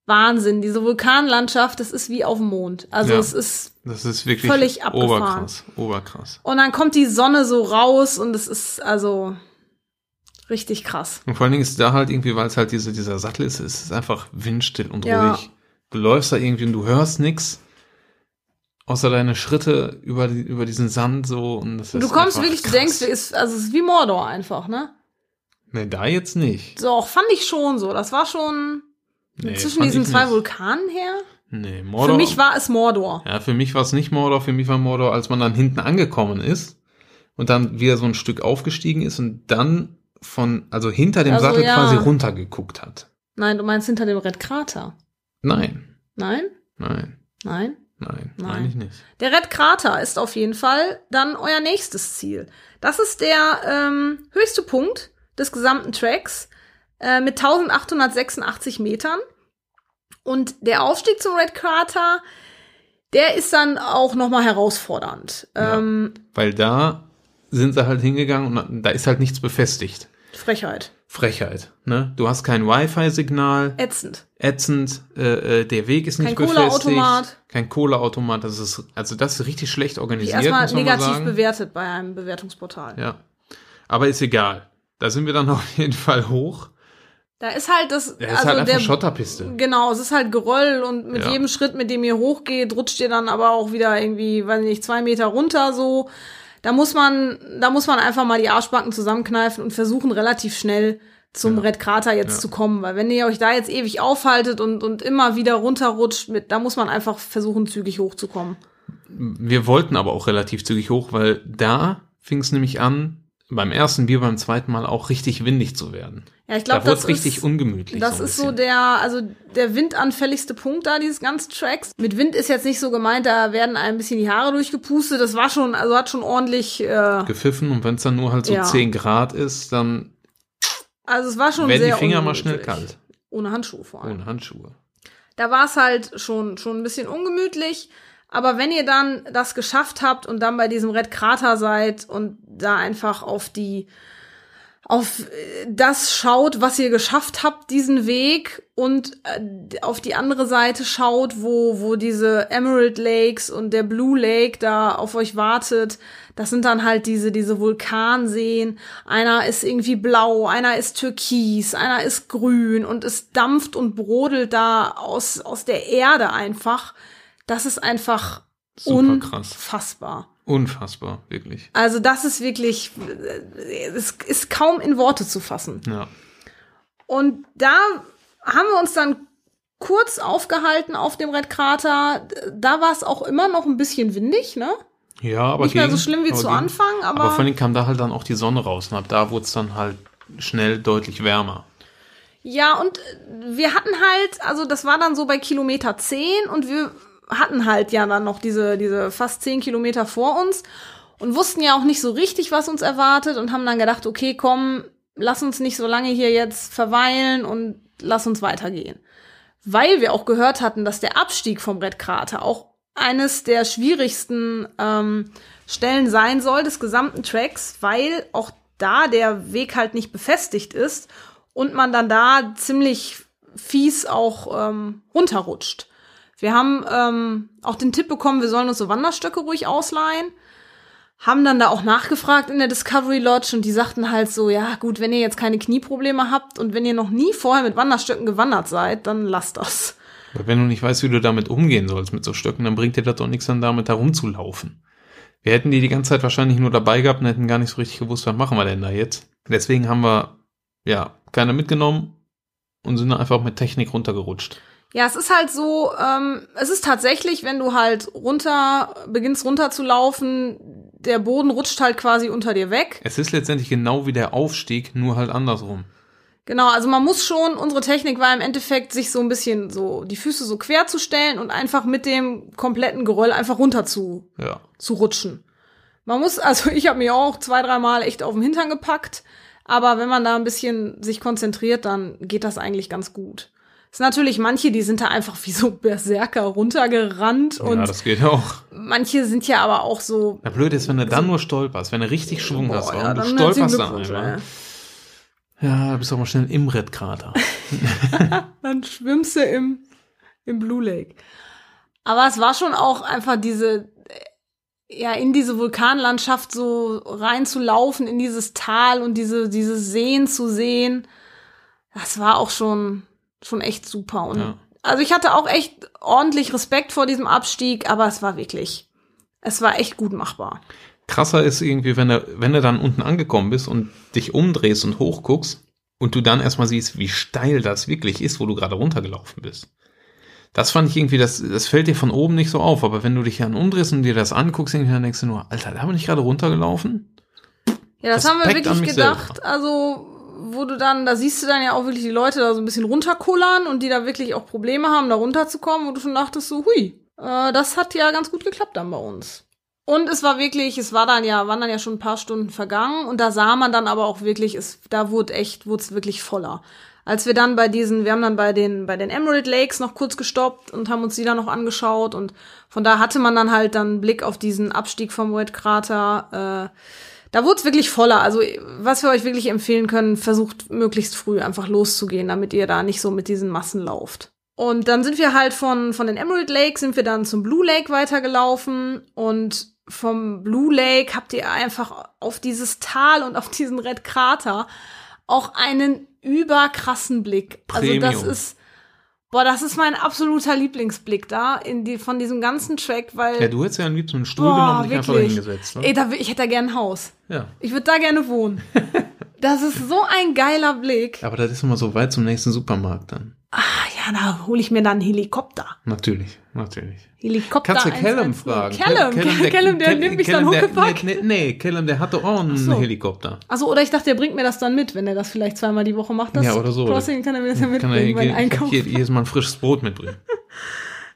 Wahnsinn. Diese Vulkanlandschaft, das ist wie auf dem Mond. Also Ja. es ist, Das ist wirklich Völlig abgefahren. oberkrass. Oberkrass. und dann kommt die Sonne so raus und es ist also richtig krass. Und vor allen Dingen ist da halt irgendwie, weil es halt diese, dieser Sattel ist, es ist einfach windstill und Ja. ruhig. Du läufst da irgendwie und du hörst nix. Außer deine Schritte über, die, über diesen Sand so. Und das Und du ist kommst wirklich, du krass. denkst, es ist, also es ist wie Mordor einfach, ne? Nee, da jetzt nicht. So, auch fand ich schon so. Das war schon Nee, zwischen diesen zwei nicht. Vulkanen her. Nee, Mordor. Für mich war es Mordor. Ja, für mich war es nicht Mordor, für mich war Mordor, als man dann hinten angekommen ist und dann wieder so ein Stück aufgestiegen ist und dann von, also hinter dem Also, Sattel ja. quasi runtergeguckt hat. Nein, du meinst hinter dem Red Krater. Nein, Nein? nein, Nein? nein, Nein. ich nicht. Der Red Krater ist auf jeden Fall dann euer nächstes Ziel. Das ist der ähm, höchste Punkt des gesamten Tracks äh, mit 1886 Metern. Und der Aufstieg zum Red Krater, der ist dann auch nochmal herausfordernd. Ja. Ähm, Weil da sind sie halt hingegangen und da ist halt nichts befestigt. Frechheit. Frechheit, ne? Du hast kein Wi-Fi-Signal, Ätzend. ätzend, äh, äh, der Weg ist nicht Kein befestigt. Cola-Automat. Kein Cola-Automat, das ist, also das ist richtig schlecht organisiert, erstmal negativ bewertet bei einem Bewertungsportal. Ja. Aber ist egal. Da sind wir dann auf jeden Fall hoch. Da ist halt das, Ja, ist also halt einfach der, Schotterpiste. Genau, es ist halt Geröll und mit Ja. jedem Schritt, mit dem ihr hochgeht, rutscht ihr dann aber auch wieder irgendwie, weiß nicht, zwei Meter runter so. Da muss man, da muss man einfach mal die Arschbacken zusammenkneifen und versuchen, relativ schnell zum Ja. Red Krater jetzt Ja. zu kommen. Weil wenn ihr euch da jetzt ewig aufhaltet und, und immer wieder runterrutscht, mit, da muss man einfach versuchen, zügig hochzukommen. Wir wollten aber auch relativ zügig hoch, weil da fing es nämlich an, beim ersten Bier beim zweiten Mal auch richtig windig zu werden. Ja, ich Da glaube, wurde das richtig ist, ungemütlich. das so ist so der, also der windanfälligste Punkt da dieses ganzen Tracks. Mit Wind ist jetzt nicht so gemeint, da werden ein bisschen die Haare durchgepustet. Das war schon, also hat schon ordentlich, äh, gepfiffen und wenn es dann nur halt so Ja. 10 Grad ist, dann also es war schon werden die sehr Finger mal schnell ungemütlich. kalt. Ohne Handschuhe vor allem. Ohne Handschuhe. Da war es halt schon, schon ein bisschen ungemütlich. Aber wenn ihr dann das geschafft habt und dann bei diesem Red Krater seid und da einfach auf die, auf äh, das schaut, was ihr geschafft habt, diesen Weg und äh, auf die andere Seite schaut, wo, wo diese Emerald Lakes und der Blue Lake da auf euch wartet, das sind dann halt diese, diese Vulkanseen. Einer ist irgendwie blau, einer ist türkis, einer ist grün und es dampft und brodelt da aus, aus der Erde einfach. Das ist einfach Super krass. unfassbar. Unfassbar, wirklich. Also das ist wirklich, es ist kaum in Worte zu fassen. Ja. Und da haben wir uns dann kurz aufgehalten auf dem Red Krater. Da war es auch immer noch ein bisschen windig, ne? Ja, aber Nicht mehr ging, so schlimm wie zu ging. Anfang, aber, Aber vor allem kam da halt dann auch die Sonne raus und ab da wurde es dann halt schnell deutlich wärmer. ja, und wir hatten halt, also das war dann so bei Kilometer 10 und wir hatten halt ja dann noch diese, diese fast 10 Kilometer vor uns und wussten ja auch nicht so richtig, was uns erwartet und haben dann gedacht, okay, komm, lass uns nicht so lange hier jetzt verweilen und lass uns weitergehen. Weil wir auch gehört hatten, dass der Abstieg vom Red Krater auch eines der schwierigsten ähm, Stellen sein soll des gesamten Tracks, weil auch da der Weg halt nicht befestigt ist und man dann da ziemlich fies auch ähm, runterrutscht. Wir haben ähm, auch den Tipp bekommen, wir sollen uns so Wanderstöcke ruhig ausleihen. Haben dann da auch nachgefragt in der Discovery Lodge und die sagten halt so, ja gut, wenn ihr jetzt keine Knieprobleme habt und wenn ihr noch nie vorher mit Wanderstöcken gewandert seid, dann lasst das. Wenn du nicht weißt, wie du damit umgehen sollst mit so Stöcken, dann bringt dir das doch nichts dann damit herumzulaufen. Wir hätten die die ganze Zeit wahrscheinlich nur dabei gehabt und hätten gar nicht so richtig gewusst, was machen wir denn da jetzt. Deswegen haben wir, ja, keine mitgenommen und sind einfach mit Technik runtergerutscht. Ja, es ist halt so, ähm, es ist tatsächlich, wenn du halt runter, beginnst runter zu laufen, der Boden rutscht halt quasi unter dir weg. Es ist letztendlich genau wie der Aufstieg, nur halt andersrum. Genau, also man muss schon, unsere Technik war im Endeffekt, sich so ein bisschen so, die Füße so quer zu stellen und einfach mit dem kompletten Geröll einfach runter zu, Ja. zu rutschen. Man muss, also ich habe mir auch zwei, dreimal echt auf den Hintern gepackt, aber wenn man da ein bisschen sich konzentriert, dann geht das eigentlich ganz gut. Es sind natürlich manche, die sind da einfach wie so Berserker runtergerannt und ja, das geht auch. manche sind ja aber auch so. Na, blöd ist, wenn du dann nur stolperst, wenn du richtig Schwung hast, Boah, und ja, du stolperst dann einmal. ey. Ja, da bist du auch mal schnell im Redkrater. Dann schwimmst du im, im Blue Lake. Aber es war schon auch einfach diese, ja, in diese Vulkanlandschaft so reinzulaufen, in dieses Tal und diese, diese Seen zu sehen. Das war auch schon, schon echt super. Und Ja. also ich hatte auch echt ordentlich Respekt vor diesem Abstieg, aber es war wirklich, es war echt gut machbar. Krasser ist irgendwie, wenn du, wenn du dann unten angekommen bist und dich umdrehst und hochguckst und du dann erstmal siehst, wie steil das wirklich ist, wo du gerade runtergelaufen bist. Das fand ich irgendwie, das, das fällt dir von oben nicht so auf, aber wenn du dich dann umdrehst und dir das anguckst, irgendwie, dann denkst du nur, Alter, da bin ich gerade runtergelaufen? Ja, das haben wir Respekt wirklich gedacht. selber. Also, wo du dann, da siehst du dann ja auch wirklich die Leute da so ein bisschen runterkullern und die da wirklich auch Probleme haben, da runterzukommen, wo du schon dachtest so, hui, äh, das hat ja ganz gut geklappt dann bei uns. Und es war wirklich, es war dann ja, waren dann ja schon ein paar Stunden vergangen und da sah man dann aber auch wirklich, es, da wurde echt, wurde es wirklich voller. Als wir dann bei diesen, wir haben dann bei den, bei den Emerald Lakes noch kurz gestoppt und haben uns die dann noch angeschaut und von da hatte man dann halt dann einen Blick auf diesen Abstieg vom Red Krater, äh, da wurde es wirklich voller. Also, was wir euch wirklich empfehlen können, versucht möglichst früh einfach loszugehen, damit ihr da nicht so mit diesen Massen lauft. Und dann sind wir halt von, von den Emerald Lake sind wir dann zum Blue Lake weitergelaufen und vom Blue Lake habt ihr einfach auf dieses Tal und auf diesen Red Krater auch einen überkrassen Blick. Also das Premium. ist, boah, das ist mein absoluter Lieblingsblick da in die, von diesem ganzen Track, weil, Ja, du hättest ja am liebsten einen Stuhl Boah, genommen und dich einfach hingesetzt. Ne? ey, da, ich hätte da gerne ein Haus. Ja. Ich würde da gerne wohnen. Das ist so ein geiler Blick. Aber das ist immer so weit zum nächsten Supermarkt dann. Ah, ja, da hole ich mir dann einen Helikopter. Natürlich, natürlich. Helikopter. Kannst du 110. Callum fragen? Callum, Callum, Callum, der, nimmt mich dann der- hochgepackt. Nee, nee, Callum, der hatte auch einen so. Helikopter. Also oder ich dachte, der bringt mir das dann mit, wenn er das vielleicht zweimal die Woche macht. Das Ja, oder so. Crossing kann er mir das ja mitbringen je- Einkaufen. je- jedes Mal ein frisches Brot mitbringen.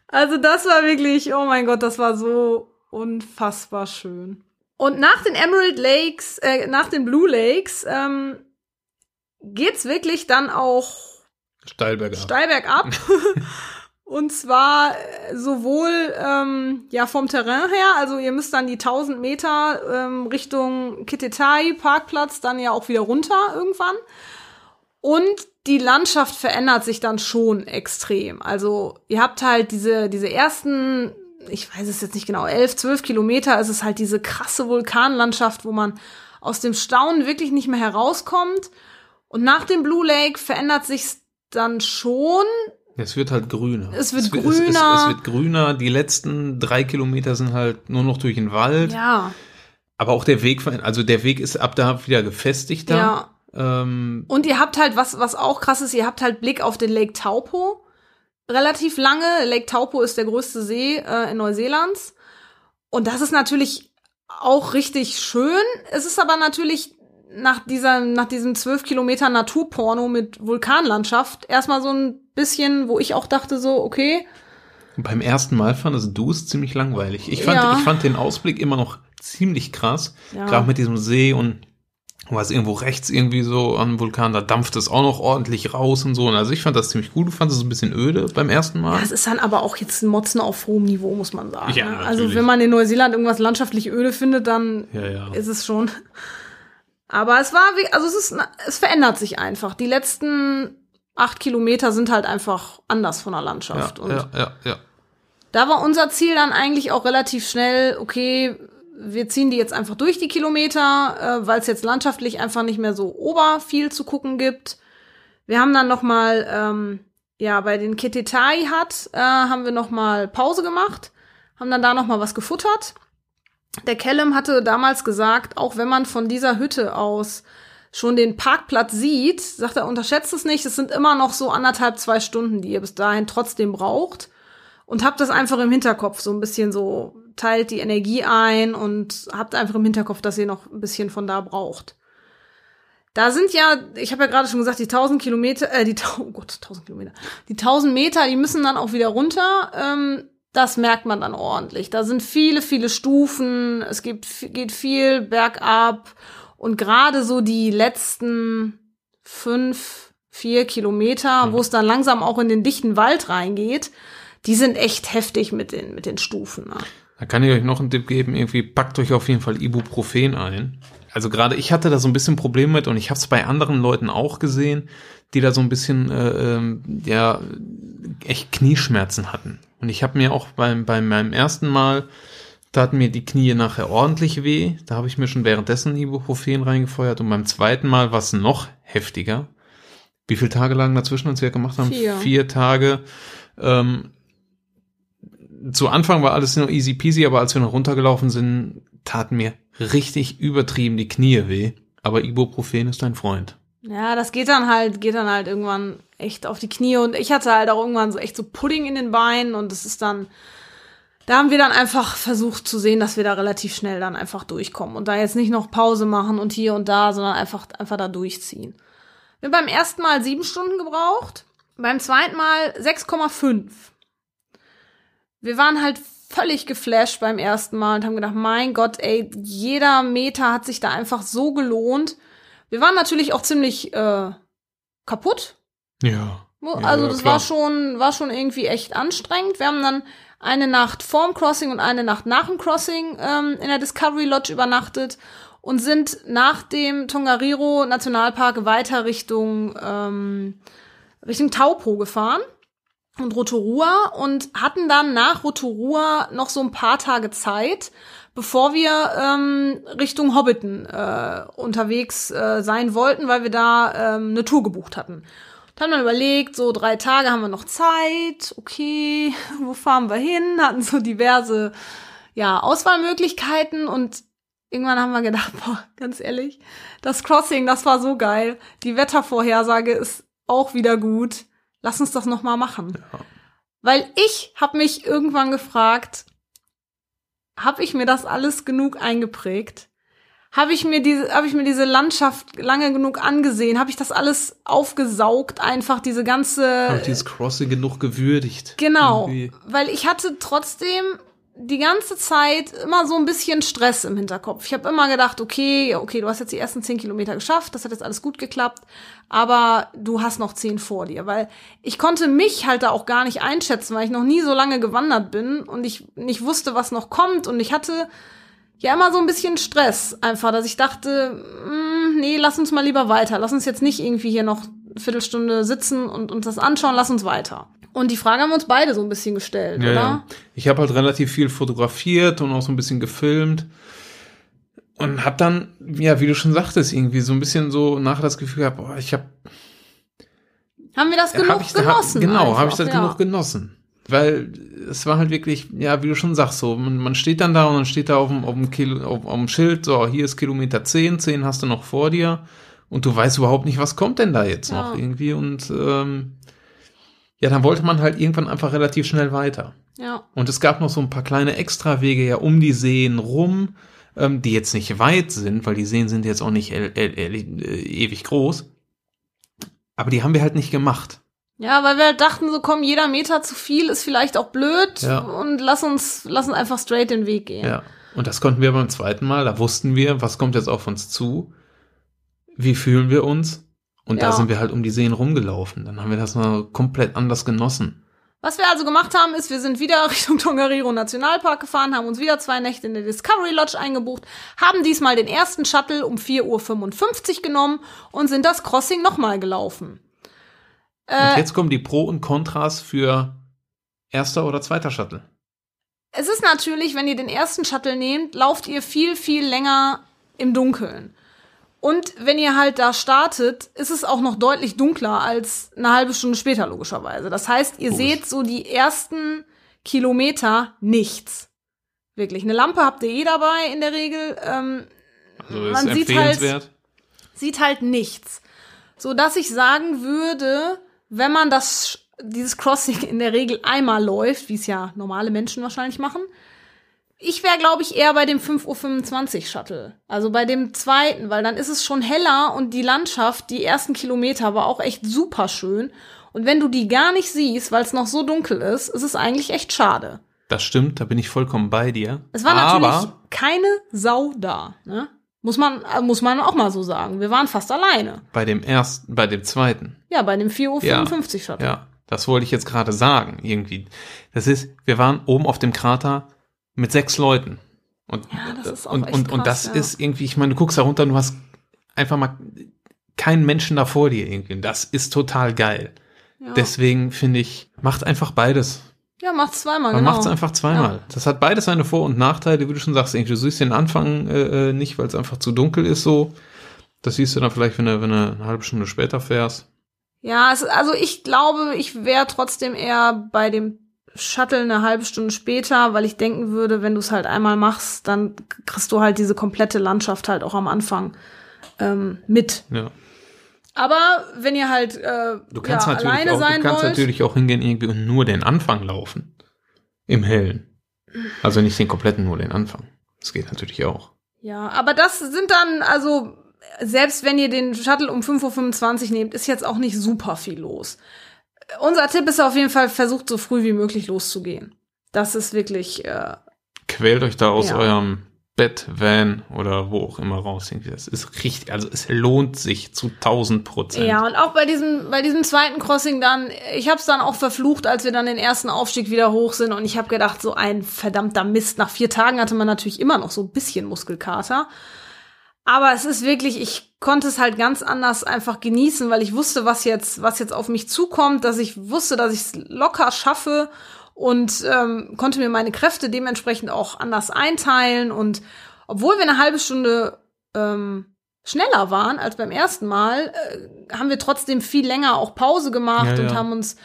Also das war wirklich, oh mein Gott, das war so unfassbar schön. Und nach den Emerald Lakes, äh, nach den Blue Lakes, ähm, geht's wirklich dann auch Steilberger. steil bergab. Und zwar äh, sowohl ähm, ja vom Terrain her, also ihr müsst dann die 1000 Meter ähm, Richtung Kitetai Parkplatz dann ja auch wieder runter irgendwann. Und die Landschaft verändert sich dann schon extrem. Also ihr habt halt diese diese ersten, ich weiß es jetzt nicht genau, 11, 12 Kilometer, ist es halt diese krasse Vulkanlandschaft, wo man aus dem Staunen wirklich nicht mehr herauskommt. Und nach dem Blue Lake verändert sich's dann schon. Es wird halt grüner. Es wird Es, es, grüner. es wird grüner. Die letzten drei Kilometer sind halt nur noch durch den Wald. Ja, Aber auch der Weg, also der Weg ist ab da wieder gefestigter. ja. Ähm, Und ihr habt halt, was, was auch krass ist, ihr habt halt Blick auf den Lake Taupo. Relativ lange. Lake Taupo ist der größte See äh, in Neuseelands. Und das ist natürlich auch richtig schön. Es ist aber natürlich nach dieser, nach diesem zwölf Kilometer Naturporno mit Vulkanlandschaft erstmal so ein bisschen, wo ich auch dachte so, okay, beim ersten Mal fandest du es ziemlich langweilig. Ich fand, Ja. ich fand den Ausblick immer noch ziemlich krass. Ja. Gerade mit diesem See und hast irgendwo rechts irgendwie so am Vulkan, da dampft es auch noch ordentlich raus und so. Und also ich fand das ziemlich gut. Du fandest es ein bisschen öde beim ersten Mal. Das ist dann aber auch jetzt ein Motzen auf hohem Niveau, muss man sagen. Ja, ne? Also wenn man in Neuseeland irgendwas landschaftlich öde findet, dann ja, ja. ist es schon. Aber es war, wie- also es ist, es verändert sich einfach. Die letzten acht Kilometer sind halt einfach anders von der Landschaft. Ja, Und ja, ja, ja. da war unser Ziel dann eigentlich auch relativ schnell, okay, wir ziehen die jetzt einfach durch die Kilometer, äh, weil es jetzt landschaftlich einfach nicht mehr so ober viel zu gucken gibt. Wir haben dann noch mal, ähm, ja, bei den Ketetai hat, äh, haben wir noch mal Pause gemacht, haben dann da noch mal was gefuttert. Der Kellem hatte damals gesagt, auch wenn man von dieser Hütte aus schon den Parkplatz sieht, sagt er, unterschätzt es nicht, es sind immer noch so anderthalb, zwei Stunden, die ihr bis dahin trotzdem braucht und habt das einfach im Hinterkopf so ein bisschen so teilt die Energie ein und habt einfach im Hinterkopf, dass ihr noch ein bisschen von da braucht. Da sind ja, ich habe ja gerade schon gesagt, die 1000 Kilometer, äh, die, oh Gott, 1000 Kilometer, die 1000 Meter, die müssen dann auch wieder runter. Ähm, das merkt man dann ordentlich. Da sind viele, viele Stufen. Es gibt, geht viel bergab und gerade so die letzten fünf, vier Kilometer, wo es dann langsam auch in den dichten Wald reingeht, die sind echt heftig mit den, mit den Stufen. Ne? Da kann ich euch noch einen Tipp geben, irgendwie packt euch auf jeden Fall Ibuprofen ein. Also gerade ich hatte da so ein bisschen Probleme mit und ich habe es bei anderen Leuten auch gesehen, die da so ein bisschen äh, ähm, ja echt Knieschmerzen hatten. Und ich habe mir auch beim bei meinem ersten Mal taten mir die Knie nachher ordentlich weh. Da habe ich mir schon währenddessen Ibuprofen reingefeuert und beim zweiten Mal war es noch heftiger. Wie viele Tage lagen dazwischen, als wir gemacht haben? Vier. Vier Tage. Ähm, zu Anfang war alles nur easy peasy, aber als wir noch runtergelaufen sind, taten mir richtig übertrieben die Knie weh. Aber Ibuprofen ist dein Freund. Ja, das geht dann halt, geht dann halt irgendwann echt auf die Knie und ich hatte halt auch irgendwann so echt so Pudding in den Beinen und es ist dann, da haben wir dann einfach versucht zu sehen, dass wir da relativ schnell dann einfach durchkommen und da jetzt nicht noch Pause machen und hier und da, sondern einfach, einfach da durchziehen. Wir haben beim ersten Mal sieben Stunden gebraucht, beim zweiten Mal 6,5. Wir waren halt völlig geflasht beim ersten Mal und haben gedacht, mein Gott, ey, jeder Meter hat sich da einfach so gelohnt. Wir waren natürlich auch ziemlich äh, kaputt. Ja. Also ja, das klar. war schon, war schon irgendwie echt anstrengend. Wir haben dann eine Nacht vorm Crossing und eine Nacht nach dem Crossing ähm, in der Discovery Lodge übernachtet und sind nach dem Tongariro Nationalpark weiter Richtung ähm, Richtung Taupo gefahren und Rotorua und hatten dann nach Rotorua noch so ein paar Tage Zeit, bevor wir ähm, Richtung Hobbiton äh, unterwegs äh, sein wollten, weil wir da ähm, eine Tour gebucht hatten. Und haben dann überlegt, so drei Tage haben wir noch Zeit, okay, wo fahren wir hin? Hatten so diverse ja, Auswahlmöglichkeiten und irgendwann haben wir gedacht, boah, ganz ehrlich, das Crossing, das war so geil. Die Wettervorhersage ist auch wieder gut Lass uns das noch mal machen. Ja. Weil ich habe mich irgendwann gefragt, habe ich mir das alles genug eingeprägt? Habe ich mir diese habe ich mir diese Landschaft lange genug angesehen? Habe ich das alles aufgesaugt einfach diese ganze Habe dieses Crossing genug gewürdigt? Genau, irgendwie. weil ich hatte trotzdem die ganze Zeit immer so ein bisschen Stress im Hinterkopf. Ich habe immer gedacht, okay, okay, du hast jetzt die ersten zehn Kilometer geschafft, das hat jetzt alles gut geklappt, aber du hast noch zehn vor dir, weil ich konnte mich halt da auch gar nicht einschätzen, weil ich noch nie so lange gewandert bin und ich nicht wusste, was noch kommt und ich hatte ja immer so ein bisschen Stress einfach, dass ich dachte, mh, hm, nee, lass uns mal lieber weiter, lass uns jetzt nicht irgendwie hier noch eine Viertelstunde sitzen und uns das anschauen, lass uns weiter. Und die Frage haben wir uns beide so ein bisschen gestellt, ja, oder? Ja. Ich habe halt relativ viel fotografiert und auch so ein bisschen gefilmt. Und hab dann, ja, wie du schon sagtest, irgendwie so ein bisschen so nachher das Gefühl gehabt, boah, ich habe Haben wir das genug hab ich, genossen? Hab, genau, habe ich das ja. genug genossen. Weil es war halt wirklich, ja, wie du schon sagst, so, man, man steht dann da und dann steht da auf dem, auf dem, Kilo, auf, auf dem Schild, so, hier ist Kilometer 10, 10 hast du noch vor dir und du weißt überhaupt nicht, was kommt denn da jetzt ja. noch irgendwie und ähm, ja, dann wollte man halt irgendwann einfach relativ schnell weiter. Ja. Und es gab noch so ein paar kleine Extrawege ja um die Seen rum, ähm, die jetzt nicht weit sind, weil die Seen sind jetzt auch nicht äh, ewig groß. Aber die haben wir halt nicht gemacht. Ja, weil wir halt dachten, so komm, jeder Meter zu viel ist vielleicht auch blöd ja. und lass uns, lass uns einfach straight den Weg gehen. Ja. Und das konnten wir beim zweiten Mal, da wussten wir, was kommt jetzt auf uns zu, wie fühlen wir uns und ja. da sind wir halt um die Seen rumgelaufen. Dann haben wir das mal komplett anders genossen. Was wir also gemacht haben, ist, wir sind wieder Richtung Tongariro Nationalpark gefahren, haben uns wieder zwei Nächte in der Discovery Lodge eingebucht, haben diesmal den ersten Shuttle um 4.55 Uhr genommen und sind das Crossing nochmal gelaufen. Und äh, jetzt kommen die Pro und Kontras für erster oder zweiter Shuttle. Es ist natürlich, wenn ihr den ersten Shuttle nehmt, lauft ihr viel, viel länger im Dunkeln. Und wenn ihr halt da startet, ist es auch noch deutlich dunkler als eine halbe Stunde später, logischerweise. Das heißt, ihr Logisch. seht so die ersten Kilometer nichts. Wirklich. Eine Lampe habt ihr eh dabei in der Regel. Ähm, also man sieht halt, sieht halt nichts. So dass ich sagen würde, wenn man das, dieses Crossing in der Regel einmal läuft, wie es ja normale Menschen wahrscheinlich machen, ich wäre, glaube ich, eher bei dem 5.25 Uhr Shuttle. Also bei dem zweiten, weil dann ist es schon heller und die Landschaft, die ersten Kilometer war auch echt super schön. Und wenn du die gar nicht siehst, weil es noch so dunkel ist, ist es eigentlich echt schade. Das stimmt, da bin ich vollkommen bei dir. Es war natürlich Aber keine Sau da, ne? Muss man, äh, muss man auch mal so sagen. Wir waren fast alleine. Bei dem ersten, bei dem zweiten. Ja, bei dem 4.55 Uhr ja, Shuttle. Ja, das wollte ich jetzt gerade sagen, irgendwie. Das ist, wir waren oben auf dem Krater mit sechs Leuten. Und, ja, das ist auch und, echt und, krass, und das ja. ist irgendwie, ich meine, du guckst da runter und du hast einfach mal keinen Menschen da vor dir irgendwie. Das ist total geil. Ja. Deswegen finde ich, macht einfach beides. Ja, macht zweimal, Man genau. macht es einfach zweimal. Ja. Das hat beides seine Vor- und Nachteile, wie du schon sagst. Du siehst den Anfang äh, äh nicht, weil es einfach zu dunkel ist so. Das siehst du dann vielleicht, wenn du, wenn du eine halbe Stunde später fährst. Ja, es, also ich glaube, ich wäre trotzdem eher bei dem Shuttle eine halbe Stunde später, weil ich denken würde, wenn du es halt einmal machst, dann kriegst du halt diese komplette Landschaft halt auch am Anfang ähm, mit. Ja. Aber wenn ihr halt äh, du kannst ja, natürlich alleine auch, sein Du kannst wollt, natürlich auch hingehen irgendwie und nur den Anfang laufen. Im Hellen. Also nicht den kompletten, nur den Anfang. Das geht natürlich auch. Ja, aber das sind dann, also selbst wenn ihr den Shuttle um 5.25 Uhr nehmt, ist jetzt auch nicht super viel los unser Tipp ist auf jeden Fall, versucht so früh wie möglich loszugehen. Das ist wirklich. Äh, Quält euch da aus ja. eurem Bett, Van oder wo auch immer raus. Das ist richtig, also es lohnt sich zu 1000 Prozent. Ja, und auch bei diesem, bei diesem zweiten Crossing dann, ich habe es dann auch verflucht, als wir dann den ersten Aufstieg wieder hoch sind und ich habe gedacht, so ein verdammter Mist. Nach vier Tagen hatte man natürlich immer noch so ein bisschen Muskelkater. Aber es ist wirklich, ich konnte es halt ganz anders einfach genießen, weil ich wusste, was jetzt, was jetzt auf mich zukommt, dass ich wusste, dass ich es locker schaffe und ähm, konnte mir meine Kräfte dementsprechend auch anders einteilen. Und obwohl wir eine halbe Stunde ähm, schneller waren als beim ersten Mal, äh, haben wir trotzdem viel länger auch Pause gemacht ja, ja. und haben uns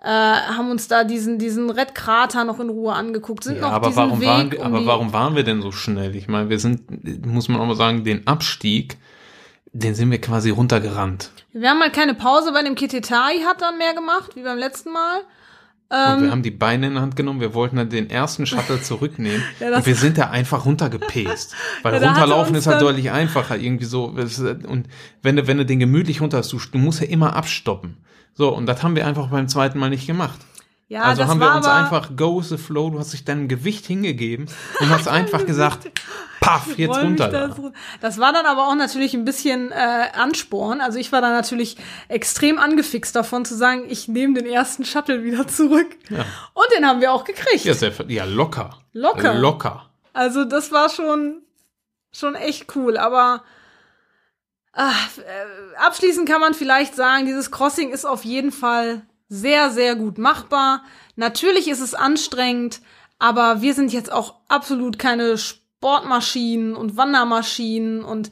äh, haben uns da diesen, diesen Red Krater noch in Ruhe angeguckt, sind ja, noch aber diesen warum Weg waren, um aber warum waren wir denn so schnell? Ich meine, wir sind, muss man auch mal sagen, den Abstieg den sind wir quasi runtergerannt. Wir haben halt keine Pause bei dem Ketetai hat dann mehr gemacht, wie beim letzten Mal. Und Ähm. wir haben die Beine in die Hand genommen, wir wollten dann den ersten Shuttle zurücknehmen Ja, und wir sind da einfach runtergepest. Weil Ja, er runterlaufen ist halt deutlich einfacher irgendwie so. Und wenn du, wenn du den gemütlich runter hast, du, du musst ja immer abstoppen. So, und das haben wir einfach beim zweiten Mal nicht gemacht. Ja, also das haben wir uns einfach go with the flow, du hast dich deinem Gewicht hingegeben und hast einfach gesagt, paff, jetzt runter. da Da. so- Das war dann aber auch natürlich ein bisschen äh, Ansporn. Also ich war dann natürlich extrem angefixt davon zu sagen, ich nehme den ersten Shuttle wieder zurück. Ja. Und den haben wir auch gekriegt. Ja, sehr, ja, locker. Locker. Locker. Also das war schon schon echt cool. Aber ach, äh, abschließend kann man vielleicht sagen, dieses Crossing ist auf jeden Fall sehr sehr gut machbar. Natürlich ist es anstrengend, aber wir sind jetzt auch absolut keine Sportmaschinen und Wandermaschinen und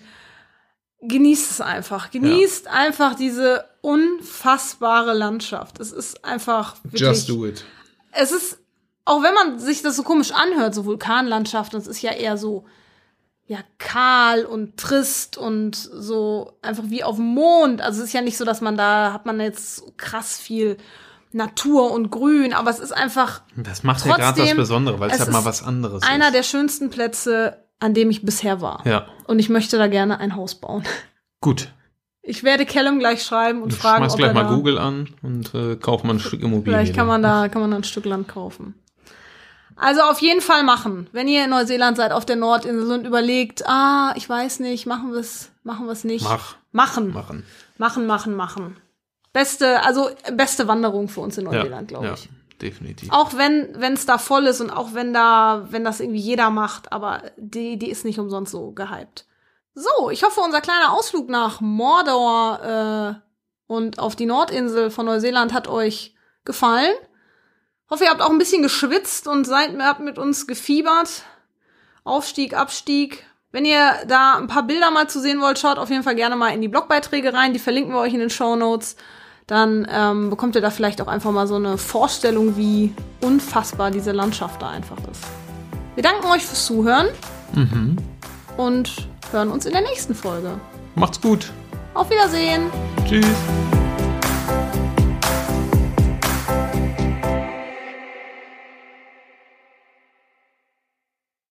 genießt es einfach. Genießt einfach diese unfassbare Landschaft. Es ist einfach wirklich Just do it. es ist, auch wenn man sich das so komisch anhört, so Vulkanlandschaft, das ist ja eher so, ja, kahl und trist und so einfach wie auf dem Mond. Also es ist ja nicht so, dass man da, hat man jetzt krass viel Natur und Grün, aber es ist einfach Das macht ja gerade das Trotzdem, Besondere, weil es halt mal was anderes einer ist. der schönsten Plätze, an dem ich bisher war. Ja, Und ich möchte da gerne ein Haus bauen. gut. Ich werde Callum gleich schreiben und Du fragen, ob gleich er mal da, Google an und äh, kauf mal ein Stück Immobilie. Vielleicht kann man da, kann man da ein Stück Land kaufen. Also auf jeden Fall machen. Wenn ihr in Neuseeland seid, auf der Nordinsel und überlegt, ah, ich weiß nicht, machen wir es, machen wir es nicht. Mach, Machen. machen. Machen, machen, machen. Beste, also beste Wanderung für uns in Neuseeland, glaube ja, ich. definitiv. Auch wenn wenn es da voll ist und auch wenn da, wenn das irgendwie jeder macht, aber die, die ist nicht umsonst so gehypt. So, ich hoffe, unser kleiner Ausflug nach Mordor äh, und auf die Nordinsel von Neuseeland hat euch gefallen. Hoffe, ihr habt auch ein bisschen geschwitzt und seid habt mit uns gefiebert. Aufstieg, Abstieg. Wenn ihr da ein paar Bilder mal zu sehen wollt, schaut auf jeden Fall gerne mal in die Blogbeiträge rein. Die verlinken wir euch in den Show Notes. Dann ähm, bekommt ihr da vielleicht auch einfach mal so eine Vorstellung, wie unfassbar diese Landschaft da einfach ist. Wir danken euch fürs Zuhören Mhm. und hören uns in der nächsten Folge. Macht's gut. Auf Wiedersehen! Tschüss.